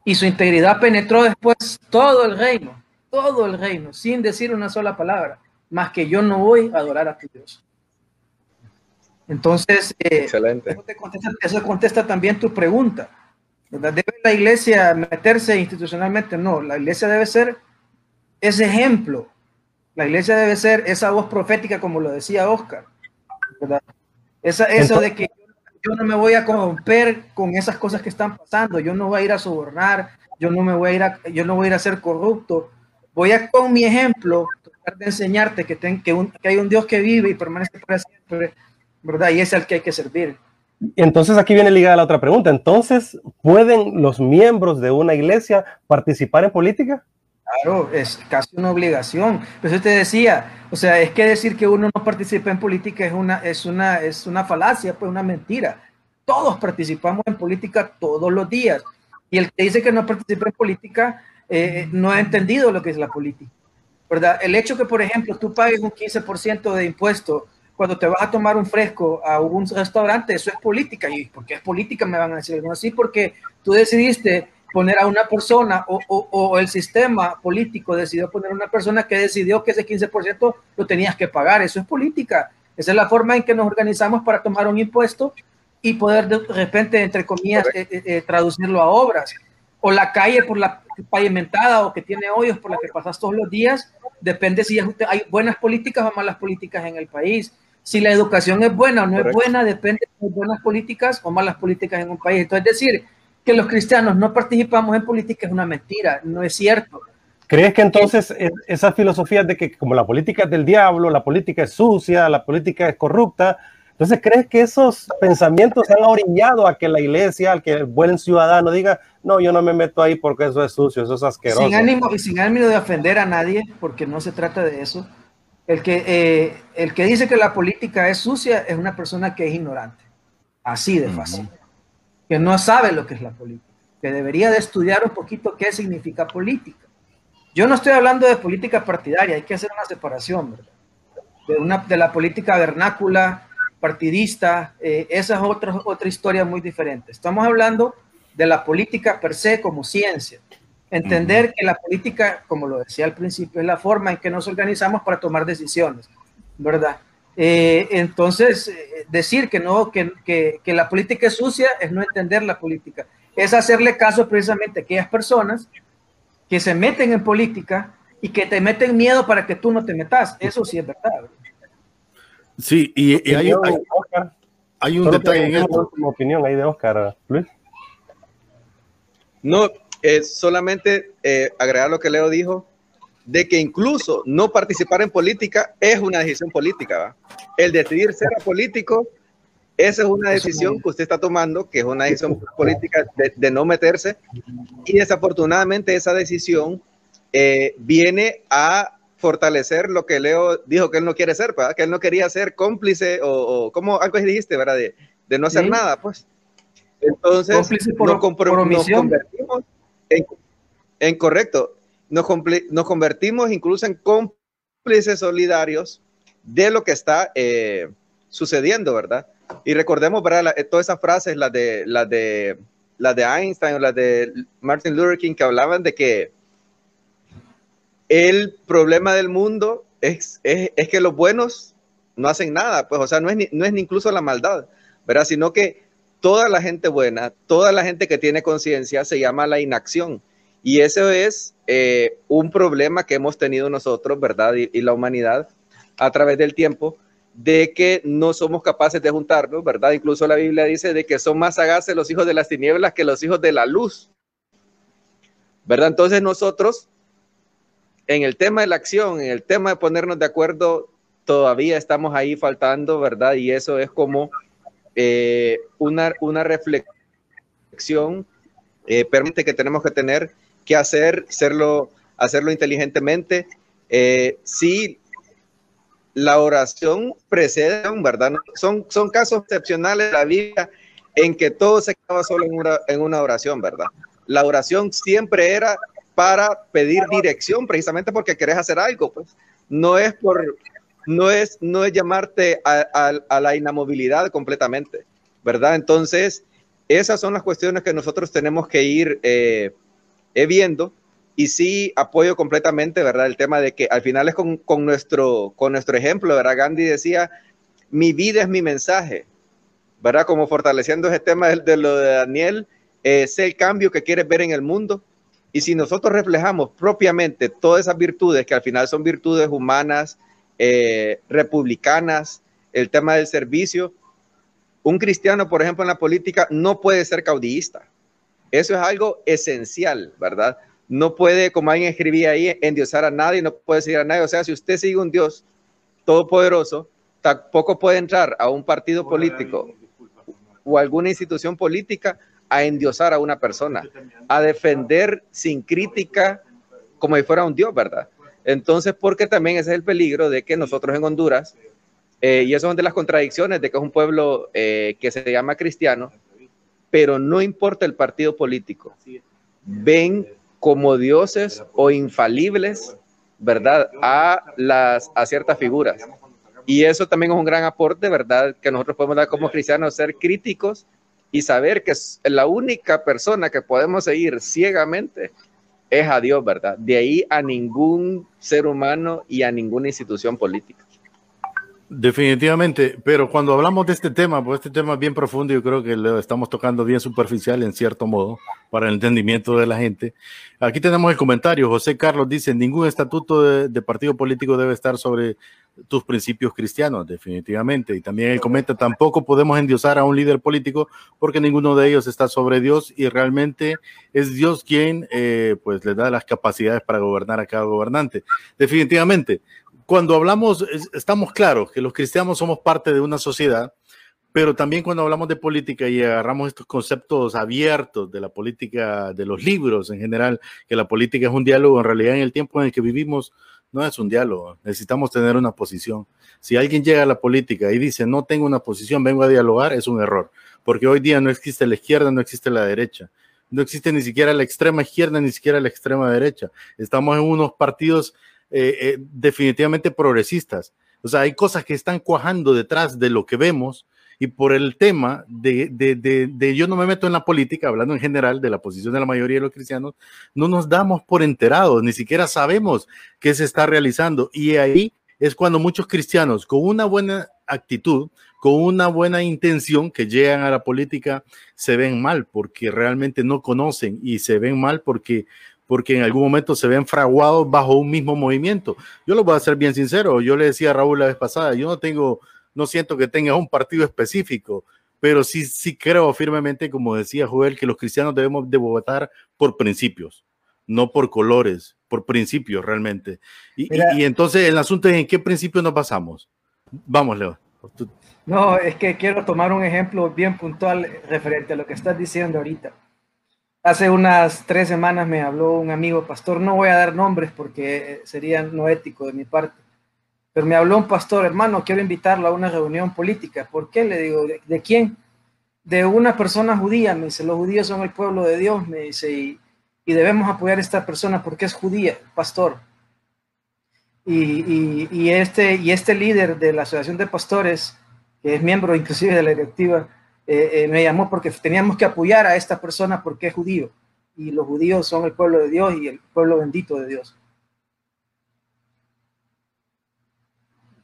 Y su integridad penetró después todo el reino, todo el reino, sin decir una sola palabra, más que yo no voy a adorar a tu Dios. Entonces, eh, Excelente. Eso, contesta, también tu pregunta. ¿Debe la iglesia meterse institucionalmente? No, la iglesia debe ser ese ejemplo. La iglesia debe ser esa voz profética, como lo decía Oscar. Esa, eso de que yo no me voy a corromper con esas cosas que están pasando, yo no voy a ir a sobornar, yo no me voy a ir a, yo no voy a ir a ser corrupto. Voy a con mi ejemplo tratar de enseñarte que, ten, que, que hay un Dios que vive y permanece para siempre, ¿verdad? Y es el que hay que servir. Entonces aquí viene ligada la otra pregunta. Entonces, ¿pueden los miembros de una iglesia participar en política? Claro, es casi una obligación. Pero eso te decía, o sea, es que decir que uno no participa en política es una, es una, es una falacia, pues una mentira. Todos participamos en política todos los días. Y el que dice que no participa en política eh, no ha entendido lo que es la política. ¿verdad? El hecho que, por ejemplo, tú pagues un 15% de impuesto cuando te vas a tomar un fresco a un restaurante, eso es política. ¿Y por qué es política? Me van a decir. No, sí, porque tú decidiste poner a una persona o, o, el sistema político decidió poner a una persona que decidió que ese 15% lo tenías que pagar. Eso es política. Esa es la forma en que nos organizamos para tomar un impuesto y poder de repente, entre comillas, eh, eh, traducirlo a obras. O la calle por la pavimentada o que tiene hoyos por la que pasas todos los días, depende si hay buenas políticas o malas políticas en el país. Si la educación es buena o no es buena, depende de buenas políticas o malas políticas en un país. Entonces, es decir, que los cristianos no participamos en política es una mentira, no es cierto. ¿Crees que entonces esas filosofías de que como la política es del diablo, la política es sucia, la política es corrupta, entonces crees que esos pensamientos han orillado a que la iglesia, al que el buen ciudadano diga, no, yo no me meto ahí porque eso es sucio, eso es asqueroso? Sin ánimo, y sin ánimo de ofender a nadie, porque no se trata de eso. El que, eh, el que dice que la política es sucia es una persona que es ignorante. Así de fácil que no sabe lo que es la política, que debería de estudiar un poquito qué significa política. Yo no estoy hablando de política partidaria, hay que hacer una separación, ¿verdad? De, una, de la política vernácula, partidista, eh, esa es otra, otra historia muy diferente. Estamos hablando de la política per se como ciencia. Entender que la política, como lo decía al principio, es la forma en que nos organizamos para tomar decisiones, ¿verdad? Eh, entonces, eh, decir que no, que, que, la política es sucia es no entender la política. Es hacerle caso precisamente a aquellas personas que se meten en política y que te meten miedo para que tú no te metas. Eso sí es verdad. Sí, y, hay, hay, un detalle en esto. opinión ahí de Oscar, Luis. No, es solamente eh, agregar lo que Leo dijo de que incluso no participar en política es una decisión política. El decidir ser político, esa es una decisión que usted está tomando, que es una decisión política de, no meterse. Y desafortunadamente esa decisión eh, viene a fortalecer lo que Leo dijo que él no quiere ser, que él no quería ser cómplice o, como algo que dijiste, ¿verdad? De, no hacer nada, pues. Entonces, por, nos, convertimos en, correcto nos, convertimos incluso en cómplices solidarios de lo que está eh, sucediendo, ¿verdad? Y recordemos, ¿verdad? Eh, todas esas frases, las de, Einstein o las de Martin Luther King, que hablaban de que el problema del mundo es, es, que los buenos no hacen nada, pues, o sea, no es, ni, no es ni incluso la maldad, ¿verdad? Sino que toda la gente buena, toda la gente que tiene conciencia se llama la inacción. Y eso es eh, un problema que hemos tenido nosotros, ¿verdad? Y, la humanidad a través del tiempo, de que no somos capaces de juntarnos, ¿verdad? Incluso la Biblia dice de que son más sagaces los hijos de las tinieblas que los hijos de la luz, ¿verdad? Entonces nosotros, en el tema de la acción, en el tema de ponernos de acuerdo, todavía estamos ahí faltando, ¿verdad? Y eso es como eh, una, una reflexión eh, permite que tenemos que tener que hacer, hacerlo, hacerlo inteligentemente. Eh, sí, la oración precede, ¿verdad? Son, son casos excepcionales de la Biblia en que todo se acaba solo en una, en una oración, ¿verdad? La oración siempre era para pedir dirección, precisamente porque querés hacer algo, pues. No es por, no es, no es llamarte a, la inamovilidad completamente, ¿verdad? Entonces, esas son las cuestiones que nosotros tenemos que ir eh, eh, viendo y sí apoyo completamente, ¿verdad? El tema de que al final es con, nuestro, con nuestro ejemplo, ¿verdad? Gandhi decía, mi vida es mi mensaje, ¿verdad? Como fortaleciendo ese tema de, lo de Daniel, es el cambio que quieres ver en el mundo. Y si nosotros reflejamos propiamente todas esas virtudes, que al final son virtudes humanas, eh, republicanas, el tema del servicio, un cristiano, por ejemplo, en la política no puede ser caudillista. Eso es algo esencial, ¿verdad? no puede, como alguien escribía ahí, endiosar a nadie, no puede seguir a nadie. O sea, si usted sigue un Dios todopoderoso, tampoco puede entrar a un partido político o alguna institución política a endiosar a una persona, a defender sin crítica como si fuera un Dios, ¿verdad? Entonces, porque también ese es el peligro de que nosotros en Honduras, eh, y eso es de las contradicciones de que es un pueblo eh, que se llama cristiano, pero no importa el partido político, ven como dioses o infalibles, ¿verdad? A, las, a ciertas figuras. Y eso también es un gran aporte, ¿verdad? Que nosotros podemos dar como cristianos, ser críticos y saber que la única persona que podemos seguir ciegamente es a Dios, ¿verdad? De ahí a ningún ser humano y a ninguna institución política. Definitivamente, pero cuando hablamos de este tema, pues este tema es bien profundo, yo creo que lo estamos tocando bien superficial en cierto modo para el entendimiento de la gente. Aquí tenemos el comentario, José Carlos dice, ningún estatuto de, partido político debe estar sobre tus principios cristianos, definitivamente. Y también él comenta, tampoco podemos endiosar a un líder político porque ninguno de ellos está sobre Dios y realmente es Dios quien eh, pues le da las capacidades para gobernar a cada gobernante. Definitivamente, cuando hablamos, estamos claros que los cristianos somos parte de una sociedad, pero también cuando hablamos de política y agarramos estos conceptos abiertos de la política, de los libros en general, que la política es un diálogo, en realidad en el tiempo en el que vivimos no es un diálogo, necesitamos tener una posición. Si alguien llega a la política y dice, no tengo una posición, vengo a dialogar, es un error, porque hoy día no existe la izquierda, no existe la derecha, no existe ni siquiera la extrema izquierda, ni siquiera la extrema derecha. Estamos en unos partidos eh, eh, definitivamente progresistas. O sea, hay cosas que están cuajando detrás de lo que vemos y por el tema de, de, de, yo no me meto en la política, hablando en general de la posición de la mayoría de los cristianos, no nos damos por enterados, ni siquiera sabemos qué se está realizando. Y ahí es cuando muchos cristianos con una buena actitud, con una buena intención que llegan a la política, se ven mal porque realmente no conocen y se ven mal porque porque en algún momento se ven fraguados bajo un mismo movimiento. Yo lo voy a ser bien sincero, yo le decía a Raúl la vez pasada, yo no tengo, no siento que tenga un partido específico, pero sí, sí creo firmemente, como decía Joel, que los cristianos debemos de votar por principios, no por colores, por principios realmente. Y, y, entonces el asunto es en qué principio nos basamos. Vamos, Leo. No, es que quiero tomar un ejemplo bien puntual referente a lo que estás diciendo ahorita. Hace unas tres semanas me habló un amigo pastor, no voy a dar nombres porque sería no ético de mi parte, pero me habló un pastor, hermano, quiero invitarlo a una reunión política. ¿Por qué? Le digo, ¿de, quién? De una persona judía, me dice, los judíos son el pueblo de Dios, me dice, y, debemos apoyar a esta persona porque es judía, pastor. Y, y, este, y este líder de la Asociación de Pastores, que es miembro inclusive de la directiva, eh, eh, me llamó porque teníamos que apoyar a esta persona porque es judío. Y los judíos son el pueblo de Dios y el pueblo bendito de Dios.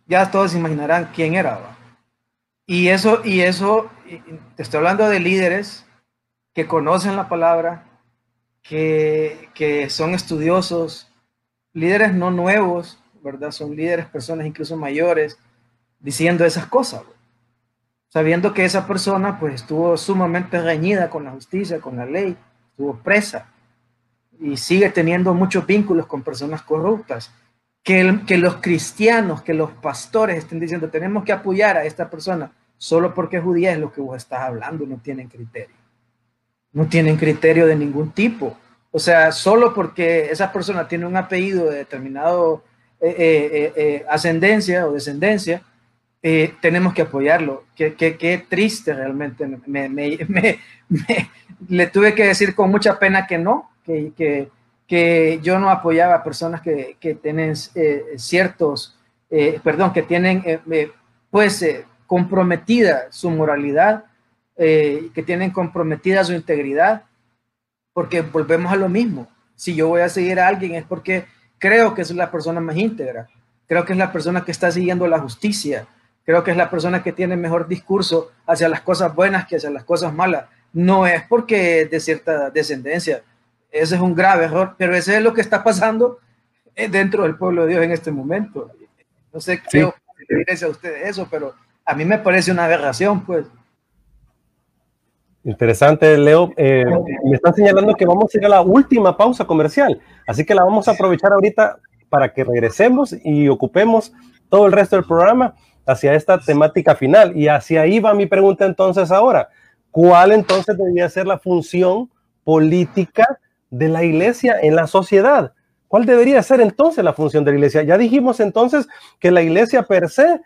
Ya todos imaginarán quién era. Y eso, y eso, te estoy hablando de líderes que conocen la palabra, que, que son estudiosos, líderes no nuevos, ¿verdad? Son líderes, personas incluso mayores, diciendo esas cosas, sabiendo que esa persona pues estuvo sumamente reñida con la justicia, con la ley, estuvo presa y sigue teniendo muchos vínculos con personas corruptas. Que, que los cristianos, que los pastores estén diciendo tenemos que apoyar a esta persona solo porque es judía es lo que vos estás hablando, no tienen criterio. No tienen criterio de ningún tipo. O sea, solo porque esa persona tiene un apellido de determinado eh, eh, eh, ascendencia o descendencia, tenemos que apoyarlo. Qué, qué, triste realmente. Me, me, me, le tuve que decir con mucha pena que no, que, que, que yo no apoyaba a personas que, que tienen ciertos, perdón, que tienen pues comprometida su moralidad, que tienen comprometida su integridad porque volvemos a lo mismo. Si yo voy a seguir a alguien es porque creo que es la persona más íntegra, creo que es la persona que está siguiendo la justicia, creo que es la persona que tiene mejor discurso hacia las cosas buenas que hacia las cosas malas. No es porque de cierta descendencia, ese es un grave error, pero ese es lo que está pasando eh, dentro del pueblo de Dios en este momento. No sé, creo que a ustedes eso, pero a mí me parece una aberración, pues. Interesante, Leo. Eh, me están señalando que vamos a ir a la última pausa comercial, así que la vamos a aprovechar ahorita para que regresemos y ocupemos todo el resto del programa hacia esta temática final. Y hacia ahí va mi pregunta entonces ahora. ¿Cuál entonces debería ser la función política de la iglesia en la sociedad? ¿Cuál debería ser entonces la función de la iglesia? Ya dijimos entonces que la iglesia per se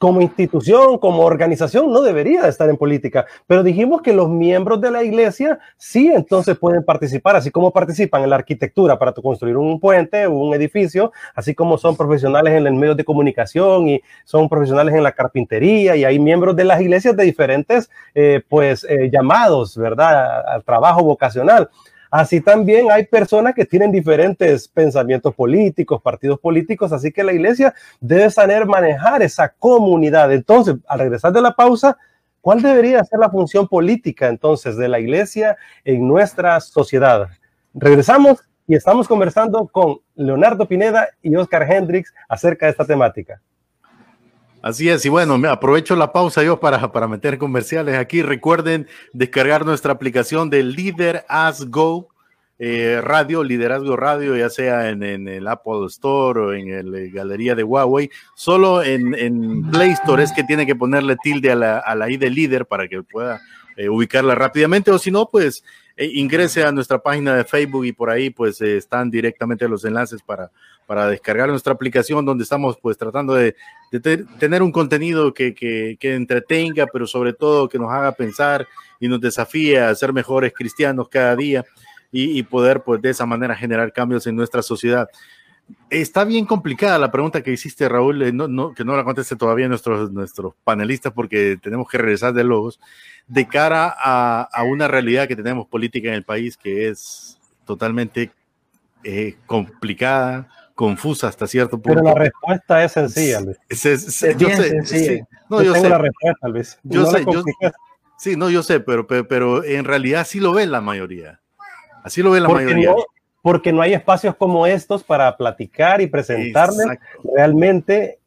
como institución, como organización, no debería estar en política. Pero dijimos que los miembros de la iglesia sí entonces pueden participar, así como participan en la arquitectura para construir un puente o un edificio, así como son profesionales en el medio de comunicación y son profesionales en la carpintería y hay miembros de las iglesias de diferentes eh, pues eh, llamados, ¿verdad? Al trabajo vocacional. Así también hay personas que tienen diferentes pensamientos políticos, partidos políticos, así que la iglesia debe saber manejar esa comunidad. Entonces, al regresar de la pausa, ¿cuál debería ser la función política entonces de la iglesia en nuestra sociedad? Regresamos y estamos conversando con Leonardo Pineda y Oscar Hendricks acerca de esta temática. Así es, y bueno, me aprovecho la pausa yo para, para meter comerciales aquí. Recuerden descargar nuestra aplicación de Líder As Go eh, Radio, Liderazgo Radio, ya sea en, el Apple Store o en la eh, Galería de Huawei. Solo en, Play Store es que tiene que ponerle tilde a la, a la I de líder para que pueda eh, ubicarla rápidamente, o si no, pues ingrese a nuestra página de Facebook y por ahí pues están directamente los enlaces para para descargar nuestra aplicación donde estamos pues tratando de, tener un contenido que, que, entretenga, pero sobre todo que nos haga pensar y nos desafíe a ser mejores cristianos cada día y, poder pues de esa manera generar cambios en nuestra sociedad. Está bien complicada la pregunta que hiciste, Raúl, eh, no, que no la conteste todavía nuestros, nuestros panelistas porque tenemos que regresar de logos, de cara a, a una realidad que tenemos política en el país que es totalmente eh, complicada, confusa hasta cierto punto. Pero la respuesta es sencilla, Luis. Es, yo sé, sí. No, yo, sé. la respuesta, Luis. Yo sé, sí, no, yo sé, pero, pero, en realidad sí lo ve la mayoría. Así lo ve la mayoría. porque no hay espacios como estos para platicar y presentarles realmente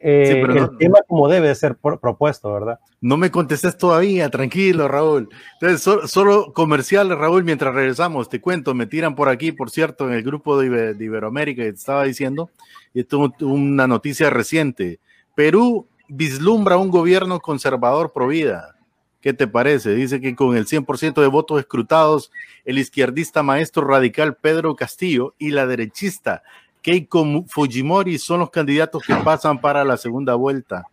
eh, el tema como debe ser propuesto, ¿verdad? No me contestes todavía, tranquilo, Raúl. Entonces, solo, comercial, Raúl, mientras regresamos, te cuento, me tiran por aquí, por cierto, en el grupo de, Iberoamérica que te estaba diciendo, y esto una noticia reciente. Perú vislumbra un gobierno conservador pro vida. ¿Qué te parece? Dice que con el 100% de votos escrutados, el izquierdista maestro radical Pedro Castillo y la derechista Keiko Fujimori son los candidatos que pasan para la segunda vuelta.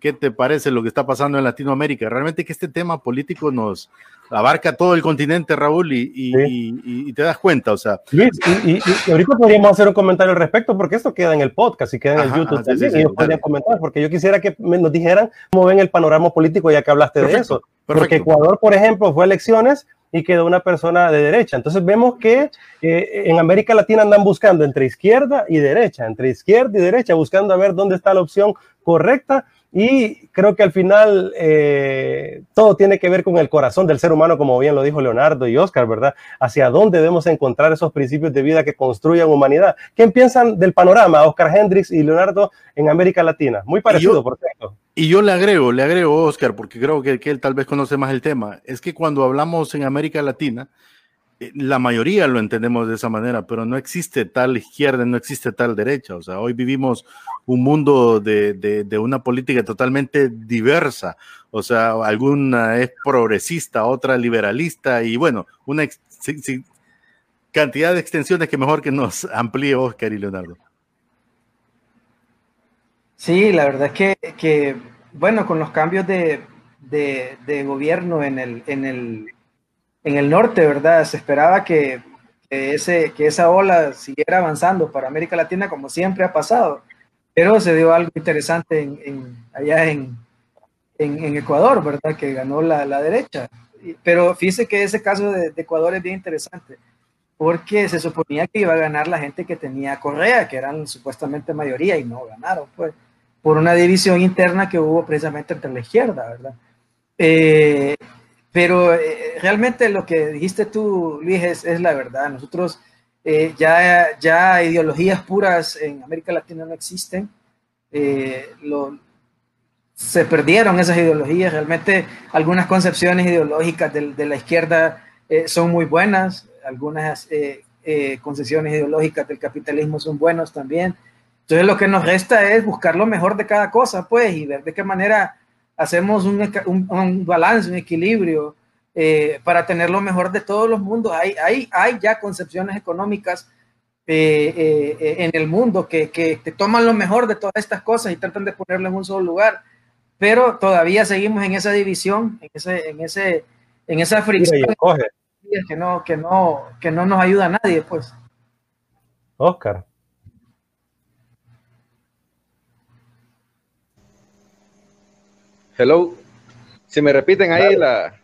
¿Qué te parece lo que está pasando en Latinoamérica? Realmente que este tema político nos abarca todo el continente, Raúl, y, te das cuenta, o sea. Luis, y, ahorita podríamos hacer un comentario al respecto, porque esto queda en el podcast y queda en el YouTube también, y ellos podrían comentar, porque yo quisiera que nos dijeran cómo ven el panorama político, ya que hablaste de eso. Porque Ecuador, por ejemplo, fue elecciones y quedó una persona de derecha. Entonces vemos que eh, en América Latina andan buscando entre izquierda y derecha, entre izquierda y derecha, buscando a ver dónde está la opción correcta. Y creo que al final eh, todo tiene que ver con el corazón del ser humano, como bien lo dijo Leonardo y Oscar, ¿verdad? Hacia dónde debemos encontrar esos principios de vida que construyan humanidad. ¿Qué piensan del panorama, Oscar Hendricks y Leonardo, en América Latina? Muy parecido, por cierto Y yo le agrego, le agrego, Oscar, porque creo que, él tal vez conoce más el tema, es que cuando hablamos en América Latina, eh, la mayoría lo entendemos de esa manera, pero no existe tal izquierda, no existe tal derecha. O sea, hoy vivimos un mundo de, una política totalmente diversa. O sea, alguna es progresista, otra liberalista y bueno, una cantidad de extensiones que mejor que nos amplíe Oscar y Leonardo. Sí, la verdad es que, que bueno, con los cambios de, de, gobierno en el, en, el, en el norte, ¿verdad? Se esperaba que, ese, que esa ola siguiera avanzando para América Latina como siempre ha pasado, pero se dio algo interesante allá en, en, Ecuador, ¿verdad? Que ganó la, la derecha. Pero fíjese que ese caso de, Ecuador es bien interesante, porque se suponía que iba a ganar la gente que tenía Correa, que eran supuestamente mayoría, y no ganaron, pues por una división interna que hubo precisamente entre la izquierda, ¿verdad? Eh, pero eh, realmente lo que dijiste tú, Luis, es, la verdad. Nosotros eh, ya, ya ideologías puras en América Latina no existen. Lo, se perdieron esas ideologías. Realmente algunas concepciones ideológicas de, de la izquierda son muy buenas, algunas concepciones ideológicas del capitalismo son buenas también entonces lo que nos resta es buscar lo mejor de cada cosa, pues, y ver de qué manera hacemos un, un, balance, un equilibrio eh, para tener lo mejor de todos los mundos. Hay, hay, hay ya concepciones económicas eh, eh, en el mundo que, que, toman lo mejor de todas estas cosas y tratan de ponerlo en un solo lugar, pero todavía seguimos en esa división, en, ese, en, ese, en esa fricción que no, que, no, que no nos ayuda a nadie, pues. Oscar. Hello. Si me repiten ahí la.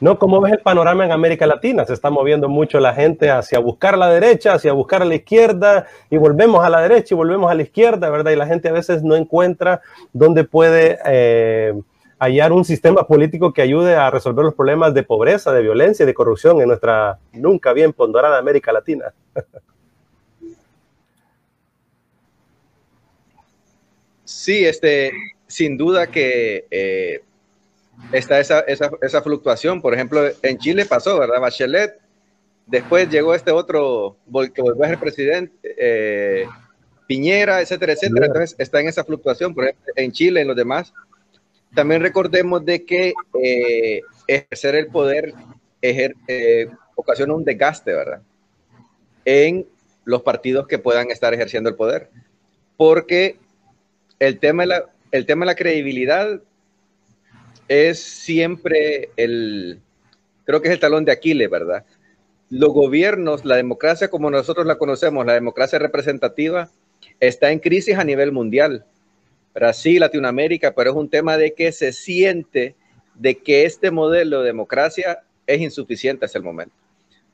No, ¿cómo ves el panorama en América Latina? Se está moviendo mucho la gente hacia buscar la derecha, hacia buscar a la izquierda, y volvemos a la derecha y volvemos a la izquierda, ¿verdad? Y la gente a veces no encuentra dónde puede eh, hallar un sistema político que ayude a resolver los problemas de pobreza, de violencia y de corrupción en nuestra nunca bien ponderada América Latina. Sí, este, sin duda que eh, está esa, esa, esa, fluctuación. Por ejemplo, en Chile pasó, ¿verdad? Bachelet, después llegó este otro que volvió a ser presidente, eh, Piñera, etcétera, etcétera. Entonces está en esa fluctuación, por ejemplo, en Chile, en los demás. También recordemos de que eh, ejercer el poder ejer, ocasiona un desgaste, ¿verdad? En los partidos que puedan estar ejerciendo el poder. Porque el tema de la, el tema de la credibilidad es siempre el, creo que es el talón de Aquiles, ¿verdad? Los gobiernos, la democracia como nosotros la conocemos, la democracia representativa, está en crisis a nivel mundial. Brasil, Latinoamérica, pero es un tema de que se siente de que este modelo de democracia es insuficiente hasta el momento.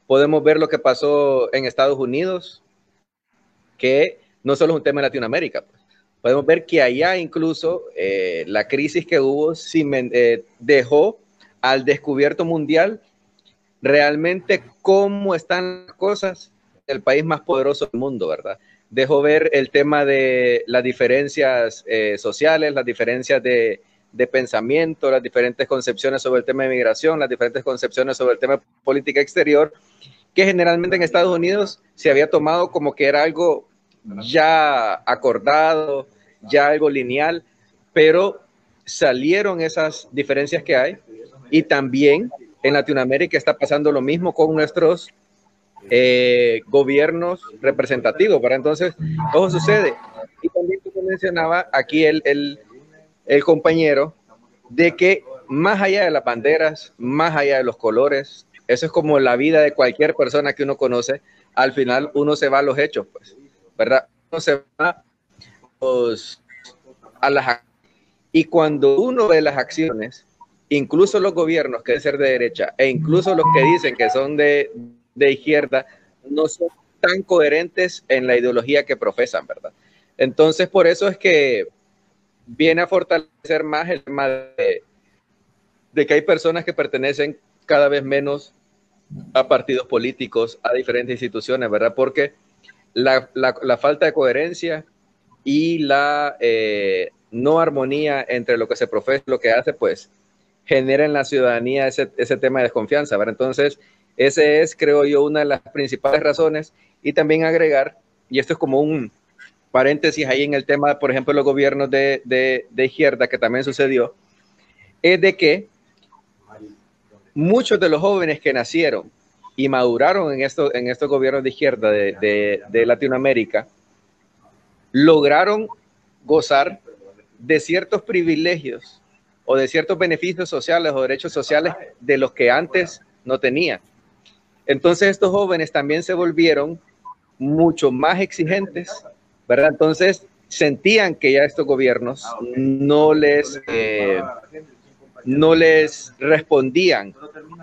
Podemos ver lo que pasó en Estados Unidos, que no solo es un tema de Latinoamérica, pues podemos ver que allá incluso eh, la crisis que hubo eh, dejó al descubierto mundial realmente cómo están las cosas el país más poderoso del mundo, ¿verdad? Dejó ver el tema de las diferencias eh, sociales, las diferencias de, de, pensamiento, las diferentes concepciones sobre el tema de migración, las diferentes concepciones sobre el tema de política exterior, que generalmente en Estados Unidos se había tomado como que era algo ya acordado, ya algo lineal, pero salieron esas diferencias que hay y también en Latinoamérica está pasando lo mismo con nuestros eh, gobiernos representativos. Para entonces, todo sucede. Y también como mencionaba aquí el, el, el compañero, de que más allá de las banderas, más allá de los colores, eso es como la vida de cualquier persona que uno conoce, al final uno se va a los hechos, pues. ¿Verdad? No se va a las y cuando uno ve las acciones, incluso los gobiernos que deben ser de derecha e incluso los que dicen que son de, de izquierda, no son tan coherentes en la ideología que profesan, ¿verdad? Entonces, por eso es que viene a fortalecer más el tema de, de que hay personas que pertenecen cada vez menos a partidos políticos, a diferentes instituciones, ¿verdad? Porque la, falta de coherencia y la, eh, no armonía entre lo que se profesa y lo que hace, pues genera en la ciudadanía ese, tema de desconfianza. ¿verdad? Entonces, ese es, creo yo, una de las principales razones. Y también agregar, y esto es como un paréntesis ahí en el tema, por ejemplo, los gobiernos de, de izquierda, que también sucedió, es de que muchos de los jóvenes que nacieron y maduraron en, esto, en estos gobiernos de izquierda de, de, Latinoamérica, lograron gozar de ciertos privilegios o de ciertos beneficios sociales o derechos sociales de los que antes no tenían. Entonces estos jóvenes también se volvieron mucho más exigentes, ¿verdad? Entonces sentían que ya estos gobiernos no les... Eh, no les respondían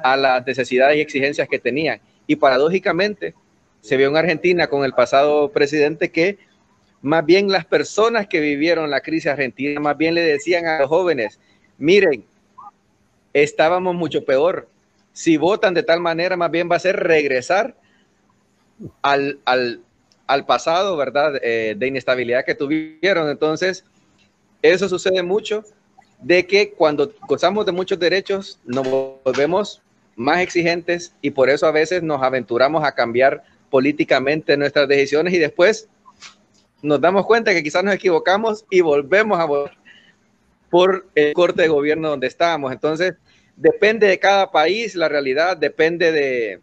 a las necesidades y exigencias que tenían. Y paradójicamente, se vio en Argentina con el pasado presidente que más bien las personas que vivieron la crisis argentina, más bien le decían a los jóvenes, miren, estábamos mucho peor. Si votan de tal manera, más bien va a ser regresar al, pasado, ¿verdad? Eh, de inestabilidad que tuvieron. Entonces, eso sucede mucho de que cuando gozamos de muchos derechos nos volvemos más exigentes y por eso a veces nos aventuramos a cambiar políticamente nuestras decisiones y después nos damos cuenta que quizás nos equivocamos y volvemos a votar por el corte de gobierno donde estábamos. Entonces, depende de cada país, la realidad depende de,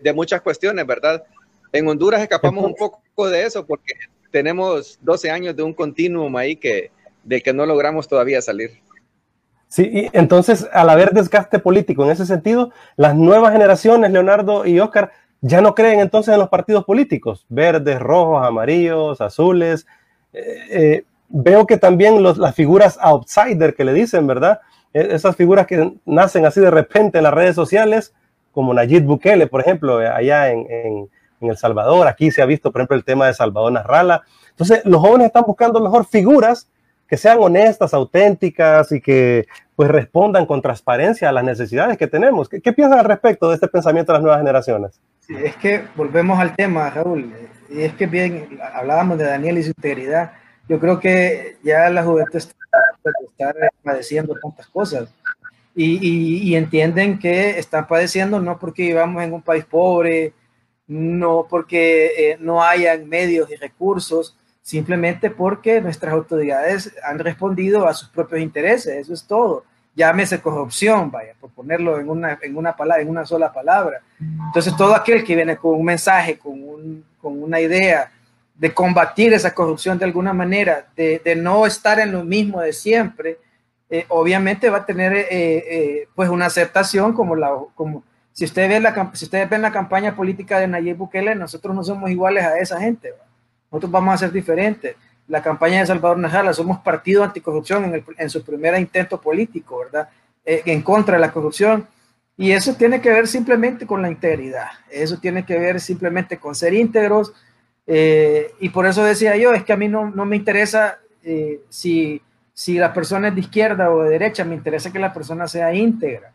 de, muchas cuestiones, ¿verdad? En Honduras escapamos un poco de eso porque tenemos 12 años de un continuum ahí que, de que no logramos todavía salir. Sí, y entonces al haber desgaste político en ese sentido, las nuevas generaciones, Leonardo y Oscar, ya no creen entonces en los partidos políticos, verdes, rojos, amarillos, azules. Eh, eh, veo que también las figuras outsider que le dicen, ¿verdad? E, esas figuras que nacen así de repente en las redes sociales, como Nayib Bukele, por ejemplo, allá en, en, en El Salvador, aquí se ha visto, por ejemplo, el tema de Salvador Narrala. Entonces, los jóvenes están buscando mejor figuras que sean honestas, auténticas y que pues respondan con transparencia a las necesidades que tenemos. ¿Qué, qué piensan al respecto de este pensamiento de las nuevas generaciones? Sí, es que volvemos al tema, Raúl, y es que bien, hablábamos de Daniel y su integridad. Yo creo que ya la juventud está, está padeciendo tantas cosas y, y, y, entienden que están padeciendo no porque vivamos en un país pobre, no porque eh, no hayan medios y recursos, simplemente porque nuestras autoridades han respondido a sus propios intereses, eso es todo. Llámese corrupción, vaya, por ponerlo en una, en una, palabra, en una sola palabra. Entonces, todo aquel que viene con un mensaje, con, un, con una idea de combatir esa corrupción de alguna manera, de, no estar en lo mismo de siempre, eh, obviamente va a tener eh, eh, pues una aceptación como la como si ustedes ven la si ustedes ven la campaña política de Nayib Bukele nosotros no somos iguales a esa gente. Nosotros vamos a ser diferentes. La campaña de Salvador Najala, somos partido anticorrupción en, en su primer intento político, ¿verdad? Eh, en contra de la corrupción. Y eso tiene que ver simplemente con la integridad. Eso tiene que ver simplemente con ser íntegros. Eh, y por eso decía yo, es que a mí no, no me interesa eh, si, si la persona es de izquierda o de derecha, me interesa que la persona sea íntegra.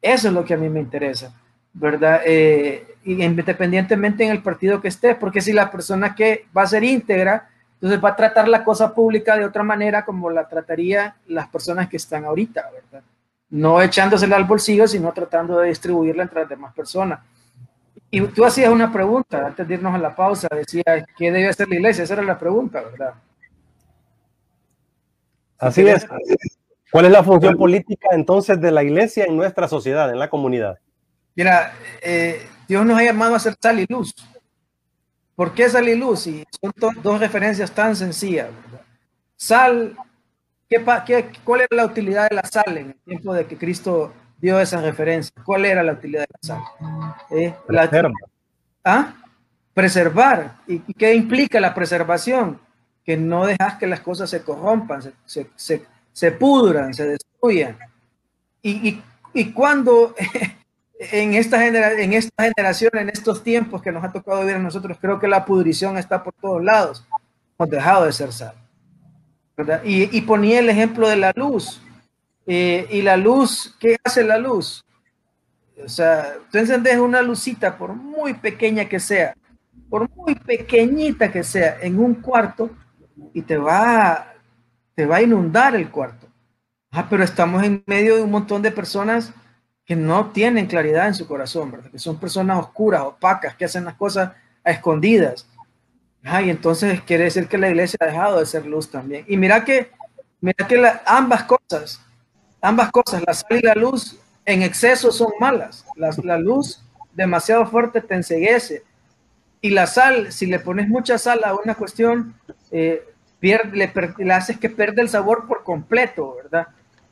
Eso es lo que a mí me interesa. ¿verdad? Eh, independientemente en el partido que esté, porque si la persona que va a ser íntegra, entonces va a tratar la cosa pública de otra manera como la trataría las personas que están ahorita, ¿verdad? No echándosela al bolsillo, sino tratando de distribuirla entre las demás personas. Y tú hacías una pregunta antes de irnos a la pausa, decía, ¿qué debe hacer la iglesia? Esa era la pregunta, ¿verdad? Así es. ¿Cuál es la función política entonces de la iglesia en nuestra sociedad, en la comunidad? Mira, eh, Dios nos ha llamado a ser sal y luz. ¿Por qué sal y luz? Y son dos referencias tan sencillas. Sal, ¿qué, qué, cuál era la utilidad de la sal en el tiempo de que Cristo dio esa referencia? ¿Cuál era la utilidad de la sal? Eh, la, ¿ah? Preservar. ¿Y, qué implica la preservación? Que no dejas que las cosas se corrompan, se, se, se, pudran, se destruyan. Y, y, y cuando en esta, en esta generación, en estos tiempos que nos ha tocado vivir a nosotros, creo que la pudrición está por todos lados. Hemos dejado de ser sal. Y, ponía el ejemplo de la luz. Eh, y la luz, ¿qué hace la luz? O sea, tú encendes una lucita, por muy pequeña que sea, por muy pequeñita que sea, en un cuarto, y te va, te va a inundar el cuarto. Ah, pero estamos en medio de un montón de personas que no tienen claridad en su corazón, ¿verdad? Que son personas oscuras, opacas, que hacen las cosas a escondidas. Ah, y entonces quiere decir que la iglesia ha dejado de ser luz también. Y mira que, mira que ambas cosas, ambas cosas, la sal y la luz en exceso son malas. La, la luz demasiado fuerte te enseguece. Y la sal, si le pones mucha sal a una cuestión, eh, pierde, le, haces que pierda el sabor por completo, ¿verdad?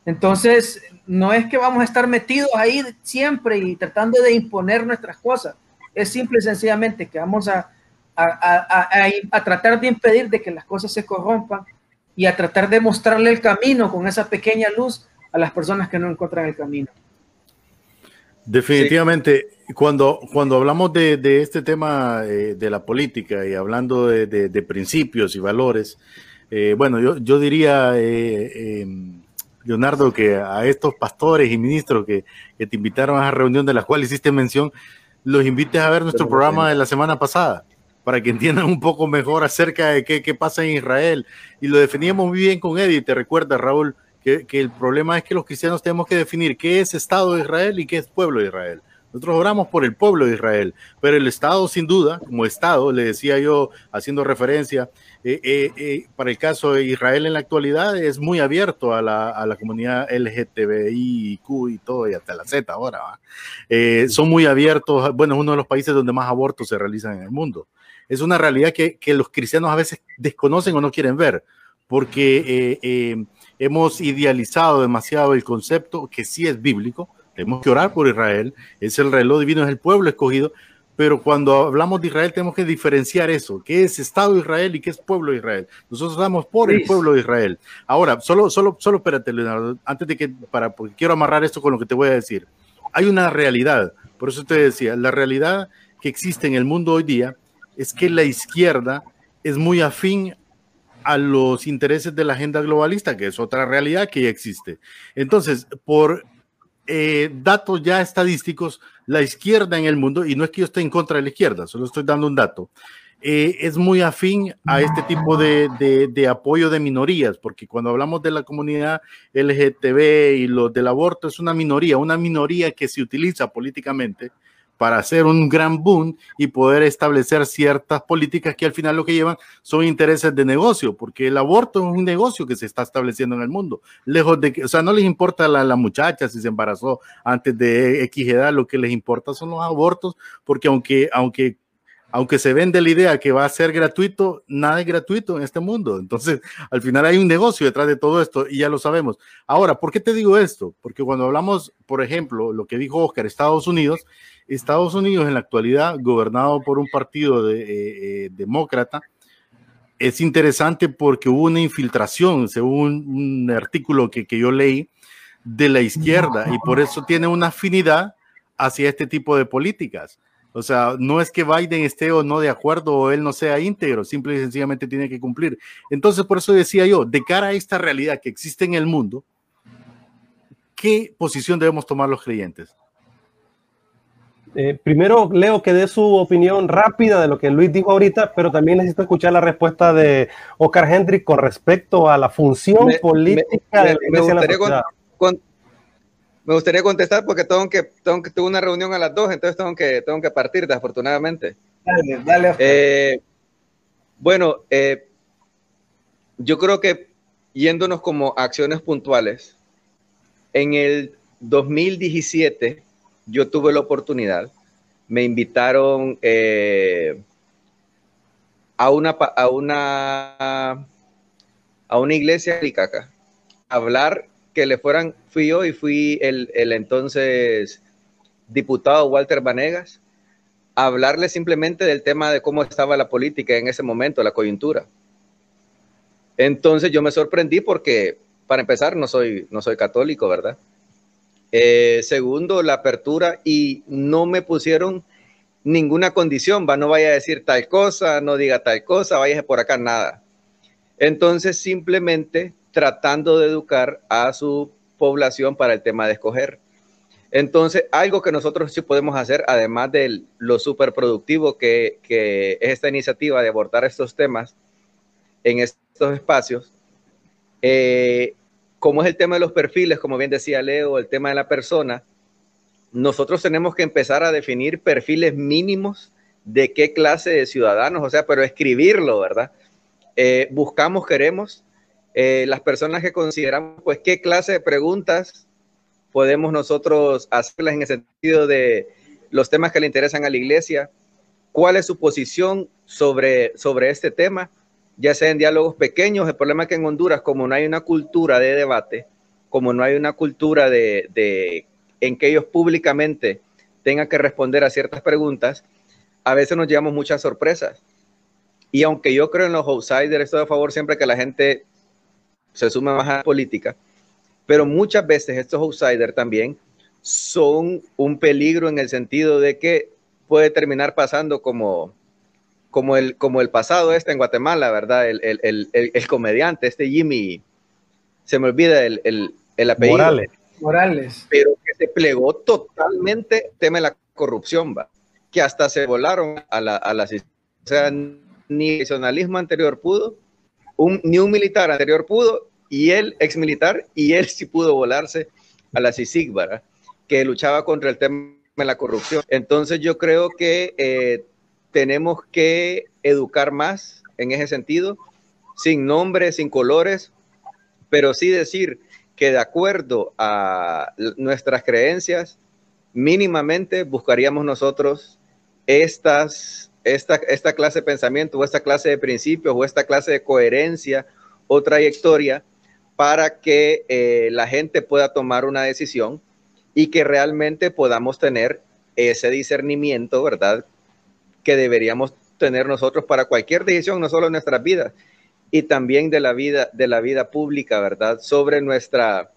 Entonces, no es que vamos a estar metidos ahí siempre y tratando de imponer nuestras cosas. Es simple y sencillamente que vamos a, a, tratar de impedir de que las cosas se corrompan y a tratar de mostrarle el camino con esa pequeña luz a las personas que no encuentran el camino. Definitivamente, cuando, cuando hablamos de, de este tema eh, de la política y hablando de, de, principios y valores, eh, bueno, yo, yo diría, eh, em, Leonardo, que a estos pastores y ministros que, que, te invitaron a esa reunión de la cual hiciste mención, los invites a ver nuestro programa de la semana pasada para que entiendan un poco mejor acerca de qué, qué pasa en Israel. Y lo definíamos muy bien con Eddie, te recuerda, Raúl, que, que, el problema es que los cristianos tenemos que definir qué es Estado de Israel y qué es pueblo de Israel. Nosotros oramos por el pueblo de Israel, pero el Estado, sin duda, como Estado, le decía yo, haciendo referencia, eh, eh, eh, para el caso de Israel en la actualidad es muy abierto a la, a la comunidad y todo, y hasta la Z ahora. son muy abiertos, bueno, es uno de los países donde más abortos se realizan en el mundo. Es una realidad que, que los cristianos a veces desconocen o no quieren ver, porque hemos idealizado demasiado el concepto que sí es bíblico, tenemos que orar por Israel, es el reloj divino, es el pueblo escogido, pero cuando hablamos de Israel tenemos que diferenciar eso, qué es Estado de Israel y qué es pueblo de Israel. Nosotros estamos por el pueblo de Israel. Ahora, solo, solo, solo espérate, Leonardo, antes de que, para, porque quiero amarrar esto con lo que te voy a decir. Hay una realidad, por eso te decía, la realidad que existe en el mundo hoy día es que la izquierda es muy afín a los intereses de la agenda globalista, que es otra realidad que ya existe. Entonces, por eh, datos ya estadísticos, la izquierda en el mundo, y no es que yo esté en contra de la izquierda, solo estoy dando un dato, eh, es muy afín a este tipo de, de, de, apoyo de minorías, porque cuando hablamos de la comunidad LGTB y los del aborto, es una minoría, una minoría que se utiliza políticamente para hacer un gran boom y poder establecer ciertas políticas que al final lo que llevan son intereses de negocio, porque el aborto es un negocio que se está estableciendo en el mundo. Lejos de que, o sea, no les importa a la, muchacha si se embarazó antes de X edad, lo que les importa son los abortos, porque aunque, aunque aunque se vende la idea que va a ser gratuito, nada es gratuito en este mundo. Entonces, al final hay un negocio detrás de todo esto y ya lo sabemos. Ahora, ¿por qué te digo esto? Porque cuando hablamos, por ejemplo, lo que dijo Oscar, Estados Unidos, Estados Unidos en la actualidad, gobernado por un partido de, eh, eh, demócrata, es interesante porque hubo una infiltración, según un, artículo que, yo leí, de la izquierda y por eso tiene una afinidad hacia este tipo de políticas. O sea, no es que Biden esté o no de acuerdo o él no sea íntegro, simple y sencillamente tiene que cumplir. Entonces, por eso decía yo, de cara a esta realidad que existe en el mundo, ¿qué posición debemos tomar los creyentes? Eh, primero, Leo, que dé su opinión rápida de lo que Luis dijo ahorita, pero también necesito escuchar la respuesta de Oscar Hendrick con respecto a la función política de la iglesia me gustaría contestar porque tengo que, tengo que, tuve una reunión a las dos, entonces tengo que, tengo que partir, desafortunadamente. Dale, dale. Eh, bueno, eh, yo creo que yéndonos como acciones puntuales, en el 2017 yo tuve la oportunidad, me invitaron eh, a, una, a, una, a una iglesia a hablar que le fueran, fui yo y fui el, el entonces diputado Walter Vanegas, a hablarle simplemente del tema de cómo estaba la política en ese momento, la coyuntura. Entonces yo me sorprendí porque, para empezar, no soy, no soy católico, ¿verdad? Eh, segundo, la apertura y no me pusieron ninguna condición, va, no vaya a decir tal cosa, no diga tal cosa, vaya por acá, nada. Entonces, simplemente tratando de educar a su población para el tema de escoger. Entonces, algo que nosotros sí podemos hacer, además de lo súper productivo que, que, es esta iniciativa de abordar estos temas en estos espacios, Eh, como es el tema de los perfiles, como bien decía Leo, el tema de la persona, nosotros tenemos que empezar a definir perfiles mínimos de qué clase de ciudadanos, o sea, pero escribirlo, ¿verdad? Eh, buscamos, queremos, eh, las personas que consideramos, pues, qué clase de preguntas podemos nosotros hacerlas en el sentido de los temas que le interesan a la iglesia, cuál es su posición sobre, sobre este tema, ya sea en diálogos pequeños. El problema es que en Honduras, como no hay una cultura de debate, como no hay una cultura de, en que ellos públicamente tengan que responder a ciertas preguntas, a veces nos llevamos muchas sorpresas. Y aunque yo creo en los outsiders, estoy a favor siempre que la gente se sume más a la política, pero muchas veces estos outsiders también son un peligro en el sentido de que puede terminar pasando como, como, el, como el pasado este en Guatemala, ¿verdad? El, el, el, comediante, este Jimmy, se me olvida el, el apellido. Morales. Morales. Pero que se plegó totalmente tema de la corrupción, va que hasta se volaron a la, a O sea, ni el nacionalismo anterior pudo, un, ni un militar anterior pudo, y él, ex militar, y él sí pudo volarse a la CICIG, que luchaba contra el tema de la corrupción. Entonces yo creo que eh, tenemos que educar más en ese sentido, sin nombres, sin colores, pero sí decir que de acuerdo a nuestras creencias, mínimamente buscaríamos nosotros estas, esta, esta clase de pensamiento o esta clase de principios o esta clase de coherencia o trayectoria para que eh, la gente pueda tomar una decisión y que realmente podamos tener ese discernimiento, ¿verdad? Que deberíamos tener nosotros para cualquier decisión, no solo en nuestras vidas, y también de la vida, de la vida pública, ¿verdad? Sobre nuestra,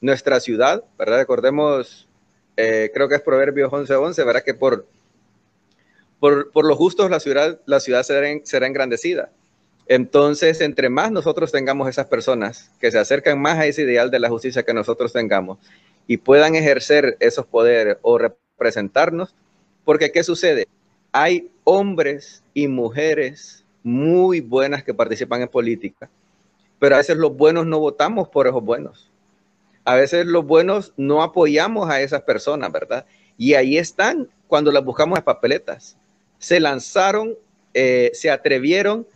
nuestra ciudad, ¿verdad? Recordemos, eh, creo que es Proverbios 11:11, 11, ¿verdad? Que por por, por los justos la ciudad, la ciudad será, será engrandecida. Entonces, entre más nosotros tengamos esas personas que se acercan más a ese ideal de la justicia que nosotros tengamos y puedan ejercer esos poderes o representarnos, porque ¿qué sucede? Hay hombres y mujeres muy buenas que participan en política, pero a veces los buenos no votamos por esos buenos. A veces los buenos no apoyamos a esas personas, ¿verdad? Y ahí están cuando las buscamos en papeletas se lanzaron, eh, se atrevieron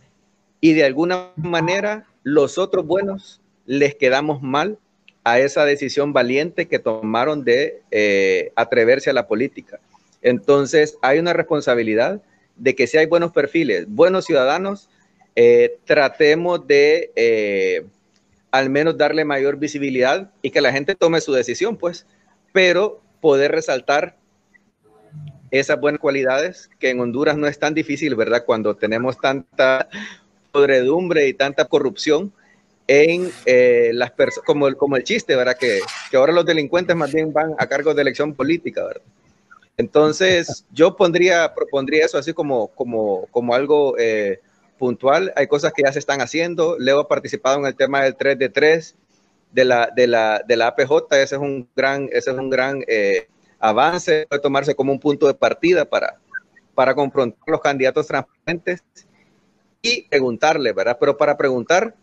y de alguna manera los otros buenos les quedamos mal a esa decisión valiente que tomaron de eh, atreverse a la política. Entonces hay una responsabilidad de que si hay buenos perfiles, buenos ciudadanos, eh, tratemos de al menos darle mayor visibilidad y que la gente tome su decisión, pues, pero poder resaltar esas buenas cualidades que en Honduras no es tan difícil, ¿verdad? Cuando tenemos tanta podredumbre y tanta corrupción en eh, las personas, como el, chiste, ¿verdad? Que, ahora los delincuentes más bien van a cargo de elección política, ¿verdad? Entonces, yo pondría, propondría eso así como, como, como algo eh, puntual. Hay cosas que ya se están haciendo. Leo ha participado en el tema del 3 de 3 de la, de la, de la APJ. Ese es un gran, ese es un gran eh, avance, puede tomarse como un punto de partida para, para confrontar los candidatos transparentes y preguntarle, ¿verdad? Pero para preguntar,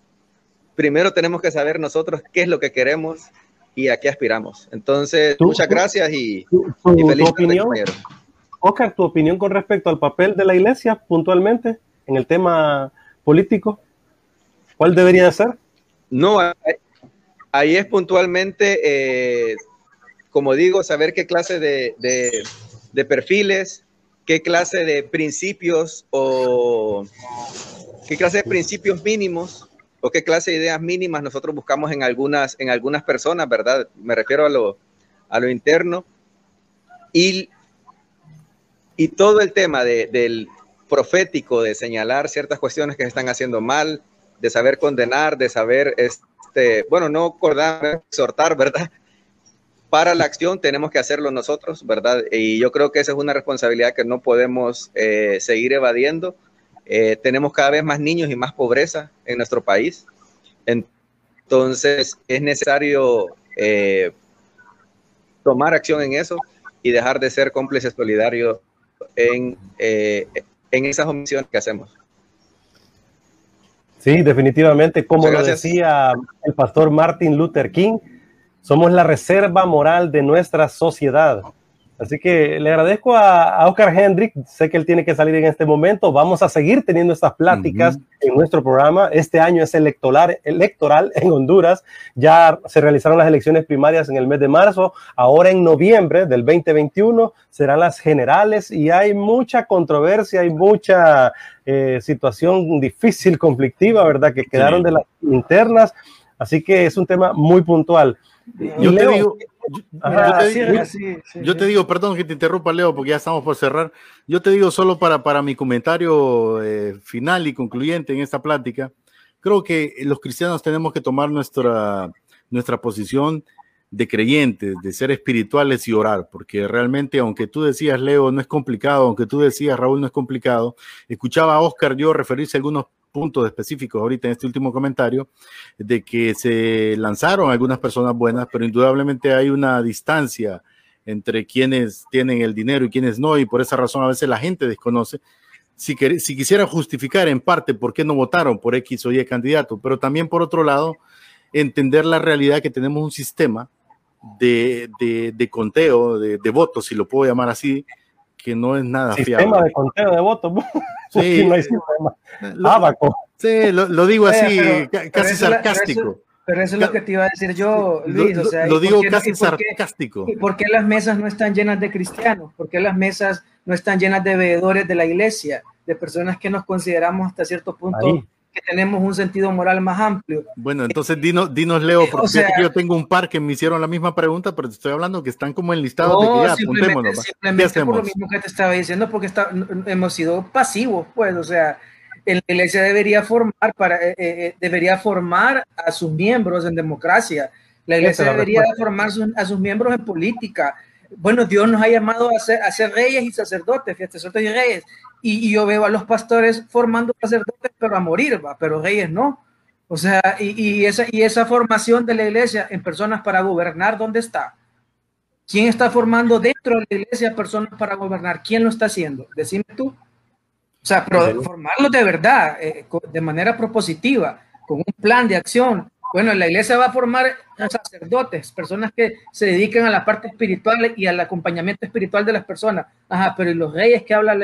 primero tenemos que saber nosotros qué es lo que queremos y a qué aspiramos. Entonces, muchas gracias y, feliz opinión, Oscar, tu opinión con respecto al papel de la iglesia puntualmente en el tema político, ¿cuál debería ser? No, ahí es puntualmente eh, como digo, saber qué clase de, perfiles, qué clase de principios o qué clase de principios mínimos o qué clase de ideas mínimas nosotros buscamos en algunas, en algunas personas, ¿verdad? Me refiero a lo, a lo interno. Y, y todo el tema del profético, de señalar ciertas cuestiones que se están haciendo mal, de saber condenar, de saber, este, bueno, no acordar, exhortar, ¿verdad? para la acción tenemos que hacerlo nosotros, ¿verdad? Y yo creo que esa es una responsabilidad que no podemos eh, seguir evadiendo. Eh, tenemos cada vez más niños y más pobreza en nuestro país. Entonces es necesario eh, tomar acción en eso y dejar de ser cómplices solidarios en, en esas omisiones que hacemos. Sí, definitivamente, como lo decía el pastor Martin Luther King, somos la reserva moral de nuestra sociedad. Así que le agradezco a, Oscar Hendrick, sé que él tiene que salir en este momento, vamos a seguir teniendo estas pláticas en nuestro programa. Este año es electoral, electoral en Honduras, ya se realizaron las elecciones primarias en el mes de marzo, ahora en noviembre del 2021 serán las generales y hay mucha controversia, hay mucha eh, situación difícil, conflictiva, ¿verdad? Que quedaron de las internas, así que es un tema muy puntual. Yo te digo, yo, te, digo, perdón que te interrumpa, Leo, porque ya estamos por cerrar. Yo te digo solo para, para mi comentario eh, final y concluyente en esta plática. Creo que los cristianos tenemos que tomar nuestra, nuestra posición de creyentes, de ser espirituales y orar, porque realmente, aunque tú decías, Leo, no es complicado, aunque tú decías, Raúl, no es complicado, escuchaba a Oscar yo referirse a algunos puntos específicos ahorita en este último comentario, de que se lanzaron algunas personas buenas, pero indudablemente hay una distancia entre quienes tienen el dinero y quienes no, y por esa razón a veces la gente desconoce. Si, si quisiera justificar en parte por qué no votaron por X o Y candidato, pero también por otro lado, entender la realidad que tenemos un sistema de, de, conteo de, de, votos, si lo puedo llamar así, que no es nada sistema de conteo de votos. Sí, no hay sistema. Lo, Sí, lo, digo así, casi sarcástico. Pero eso, es lo que te iba a decir yo, Luis. O sea, lo digo casi sarcástico. ¿Y por qué las mesas no están llenas de cristianos? ¿Por qué las mesas no están llenas de veedores de la iglesia? De personas que nos consideramos hasta cierto punto que tenemos un sentido moral más amplio. Bueno, entonces dinos, dinos Leo, eh, porque yo tengo un par que me hicieron la misma pregunta, pero te estoy hablando que están como enlistados de que ya simplemente, simplemente por lo mismo que te estaba diciendo, porque está, hemos sido pasivos, pues, o sea, la iglesia debería formar para eh, eh, debería formar a sus miembros en democracia. La iglesia debería formar a sus miembros en política. Bueno, Dios nos ha llamado a ser, a ser reyes y sacerdotes, fíjate, sacerdotes y reyes y, yo veo a los pastores formando sacerdotes, pero a morir, va, pero reyes no. O sea, y, esa, y esa formación de la iglesia en personas para gobernar, ¿dónde está? ¿Quién está formando dentro de la iglesia personas para gobernar? ¿Quién lo está haciendo? Decime tú. O sea, pero formarlos de verdad, eh, de manera propositiva, con un plan de acción, bueno, la iglesia va a formar sacerdotes, personas que se dedican a la parte espiritual y al acompañamiento espiritual de las personas. Ajá, pero ¿y los reyes que habla,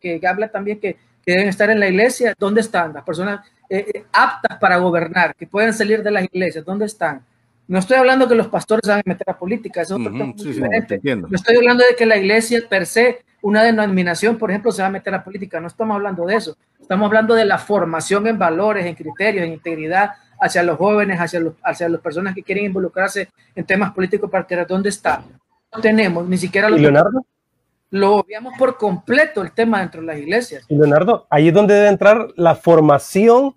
que, que habla también que, deben estar en la iglesia? ¿Dónde están? Las personas eh, eh, aptas para gobernar, que pueden salir de las iglesias, ¿dónde están? No estoy hablando que los pastores se van a meter a política, eso es uh diferente. no estoy hablando de que la iglesia per se, una denominación, por ejemplo, se va a meter a política. No estamos hablando de eso. Estamos hablando de la formación en valores, en criterios, en integridad, hacia los jóvenes, hacia, los, hacia las personas que quieren involucrarse en temas políticos para ¿Dónde está? No tenemos, ni siquiera lo... Leonardo? Lo obviamos por completo el tema dentro de las iglesias. Y Leonardo, ahí es donde debe entrar la formación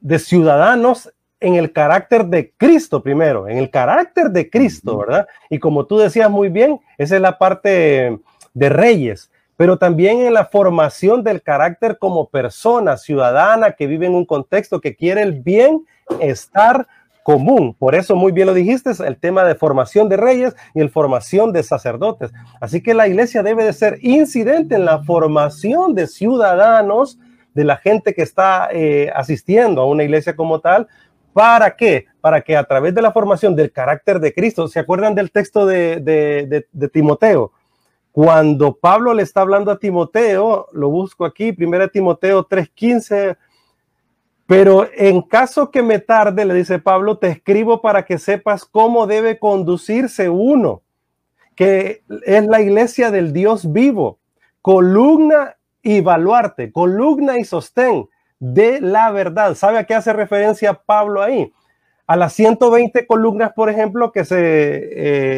de ciudadanos en el carácter de Cristo primero, en el carácter de Cristo, ¿verdad? Y como tú decías muy bien, esa es la parte de reyes, pero también en la formación del carácter como persona ciudadana que vive en un contexto que quiere el bienestar común. Por eso muy bien lo dijiste, el tema de formación de reyes y el formación de sacerdotes. Así que la iglesia debe de ser incidente en la formación de ciudadanos, de la gente que está eh, asistiendo a una iglesia como tal. ¿Para qué? Para que a través de la formación del carácter de Cristo, ¿se acuerdan del texto de, de Timoteo? Cuando Pablo le está hablando a Timoteo, lo busco aquí, 1 Timoteo 3:15, pero en caso que me tarde, le dice Pablo, te escribo para que sepas cómo debe conducirse uno, que es la iglesia del Dios vivo, columna y baluarte, columna y sostén de la verdad. ¿Sabe a qué hace referencia Pablo ahí? A las 120 columnas, por ejemplo, que se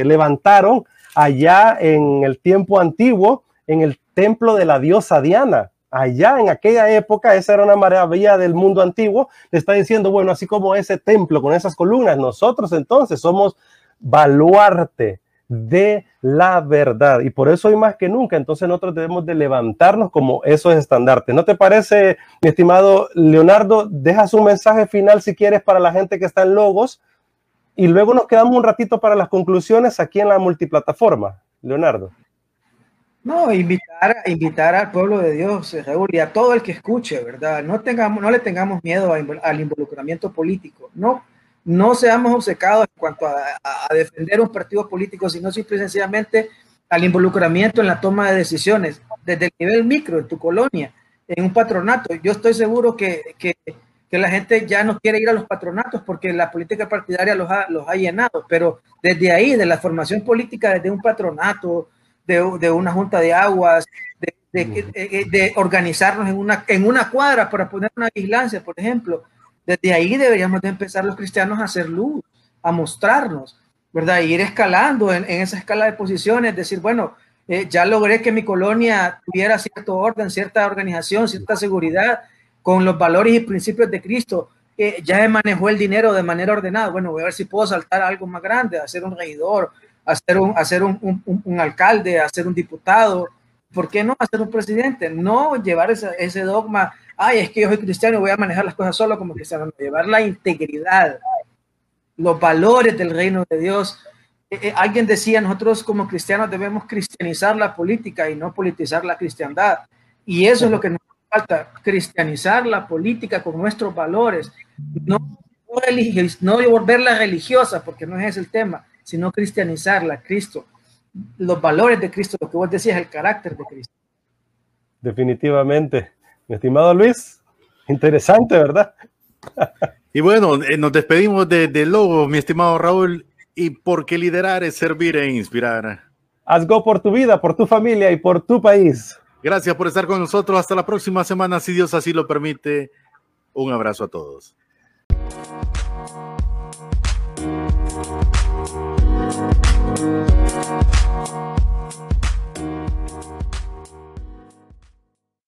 eh, levantaron allá en el tiempo antiguo, en el templo de la diosa Diana. Allá en aquella época, esa era una maravilla del mundo antiguo. Le está diciendo, bueno, así como ese templo con esas columnas, nosotros entonces somos baluarte de la verdad. Y por eso hoy más que nunca, entonces nosotros debemos de levantarnos como esos estandartes. ¿No te parece, mi estimado Leonardo? Deja su mensaje final si quieres para la gente que está en Logos y luego nos quedamos un ratito para las conclusiones aquí en la multiplataforma. Leonardo. No, invitar, invitar al pueblo de Dios, eh, Raúl, y a todo el que escuche, ¿verdad? No, tengamos, no le tengamos miedo al involucramiento político. No, no seamos obcecados en cuanto a, defender un partido político, sino simple y sencillamente al involucramiento en la toma de decisiones, desde el nivel micro, en tu colonia, en un patronato. Yo estoy seguro que, que, la gente ya no quiere ir a los patronatos porque la política partidaria los ha, los ha llenado, pero desde ahí, de la formación política, desde un patronato, de, una junta de aguas, de, organizarnos en una, en una cuadra para poner una vigilancia, por ejemplo. Desde ahí deberíamos de empezar los cristianos a hacer luz, a mostrarnos, ¿verdad? Y ir escalando en, esa escala de posiciones, decir, bueno, eh, ya logré que mi colonia tuviera cierto orden, cierta organización, cierta seguridad, con los valores y principios de Cristo. Eh, ya manejó el dinero de manera ordenada. Bueno, voy a ver si puedo saltar algo más grande, hacer un regidor, hacer un, hacer un, un, alcalde, hacer un diputado, ¿por qué no hacer un presidente? No llevar ese, ese, dogma, ay, es que yo soy cristiano y voy a manejar las cosas solo como cristiano, llevar la integridad, los valores del reino de Dios. Eh, eh, alguien decía, nosotros como cristianos debemos cristianizar la política y no politizar la cristiandad. Y eso es lo que nos falta, cristianizar la política con nuestros valores, no, no, no volverla religiosa, porque no es ese el tema, sino cristianizarla, Cristo, los valores de Cristo, lo que vos decías, el carácter de Cristo. Definitivamente. Mi estimado Luis, interesante, ¿verdad? y bueno, eh, nos despedimos de, de Lobo, mi estimado Raúl, y porque liderar es servir e inspirar. Haz go por tu vida, por tu familia y por tu país. Gracias por estar con nosotros. Hasta la próxima semana, si Dios así lo permite. Un abrazo a todos.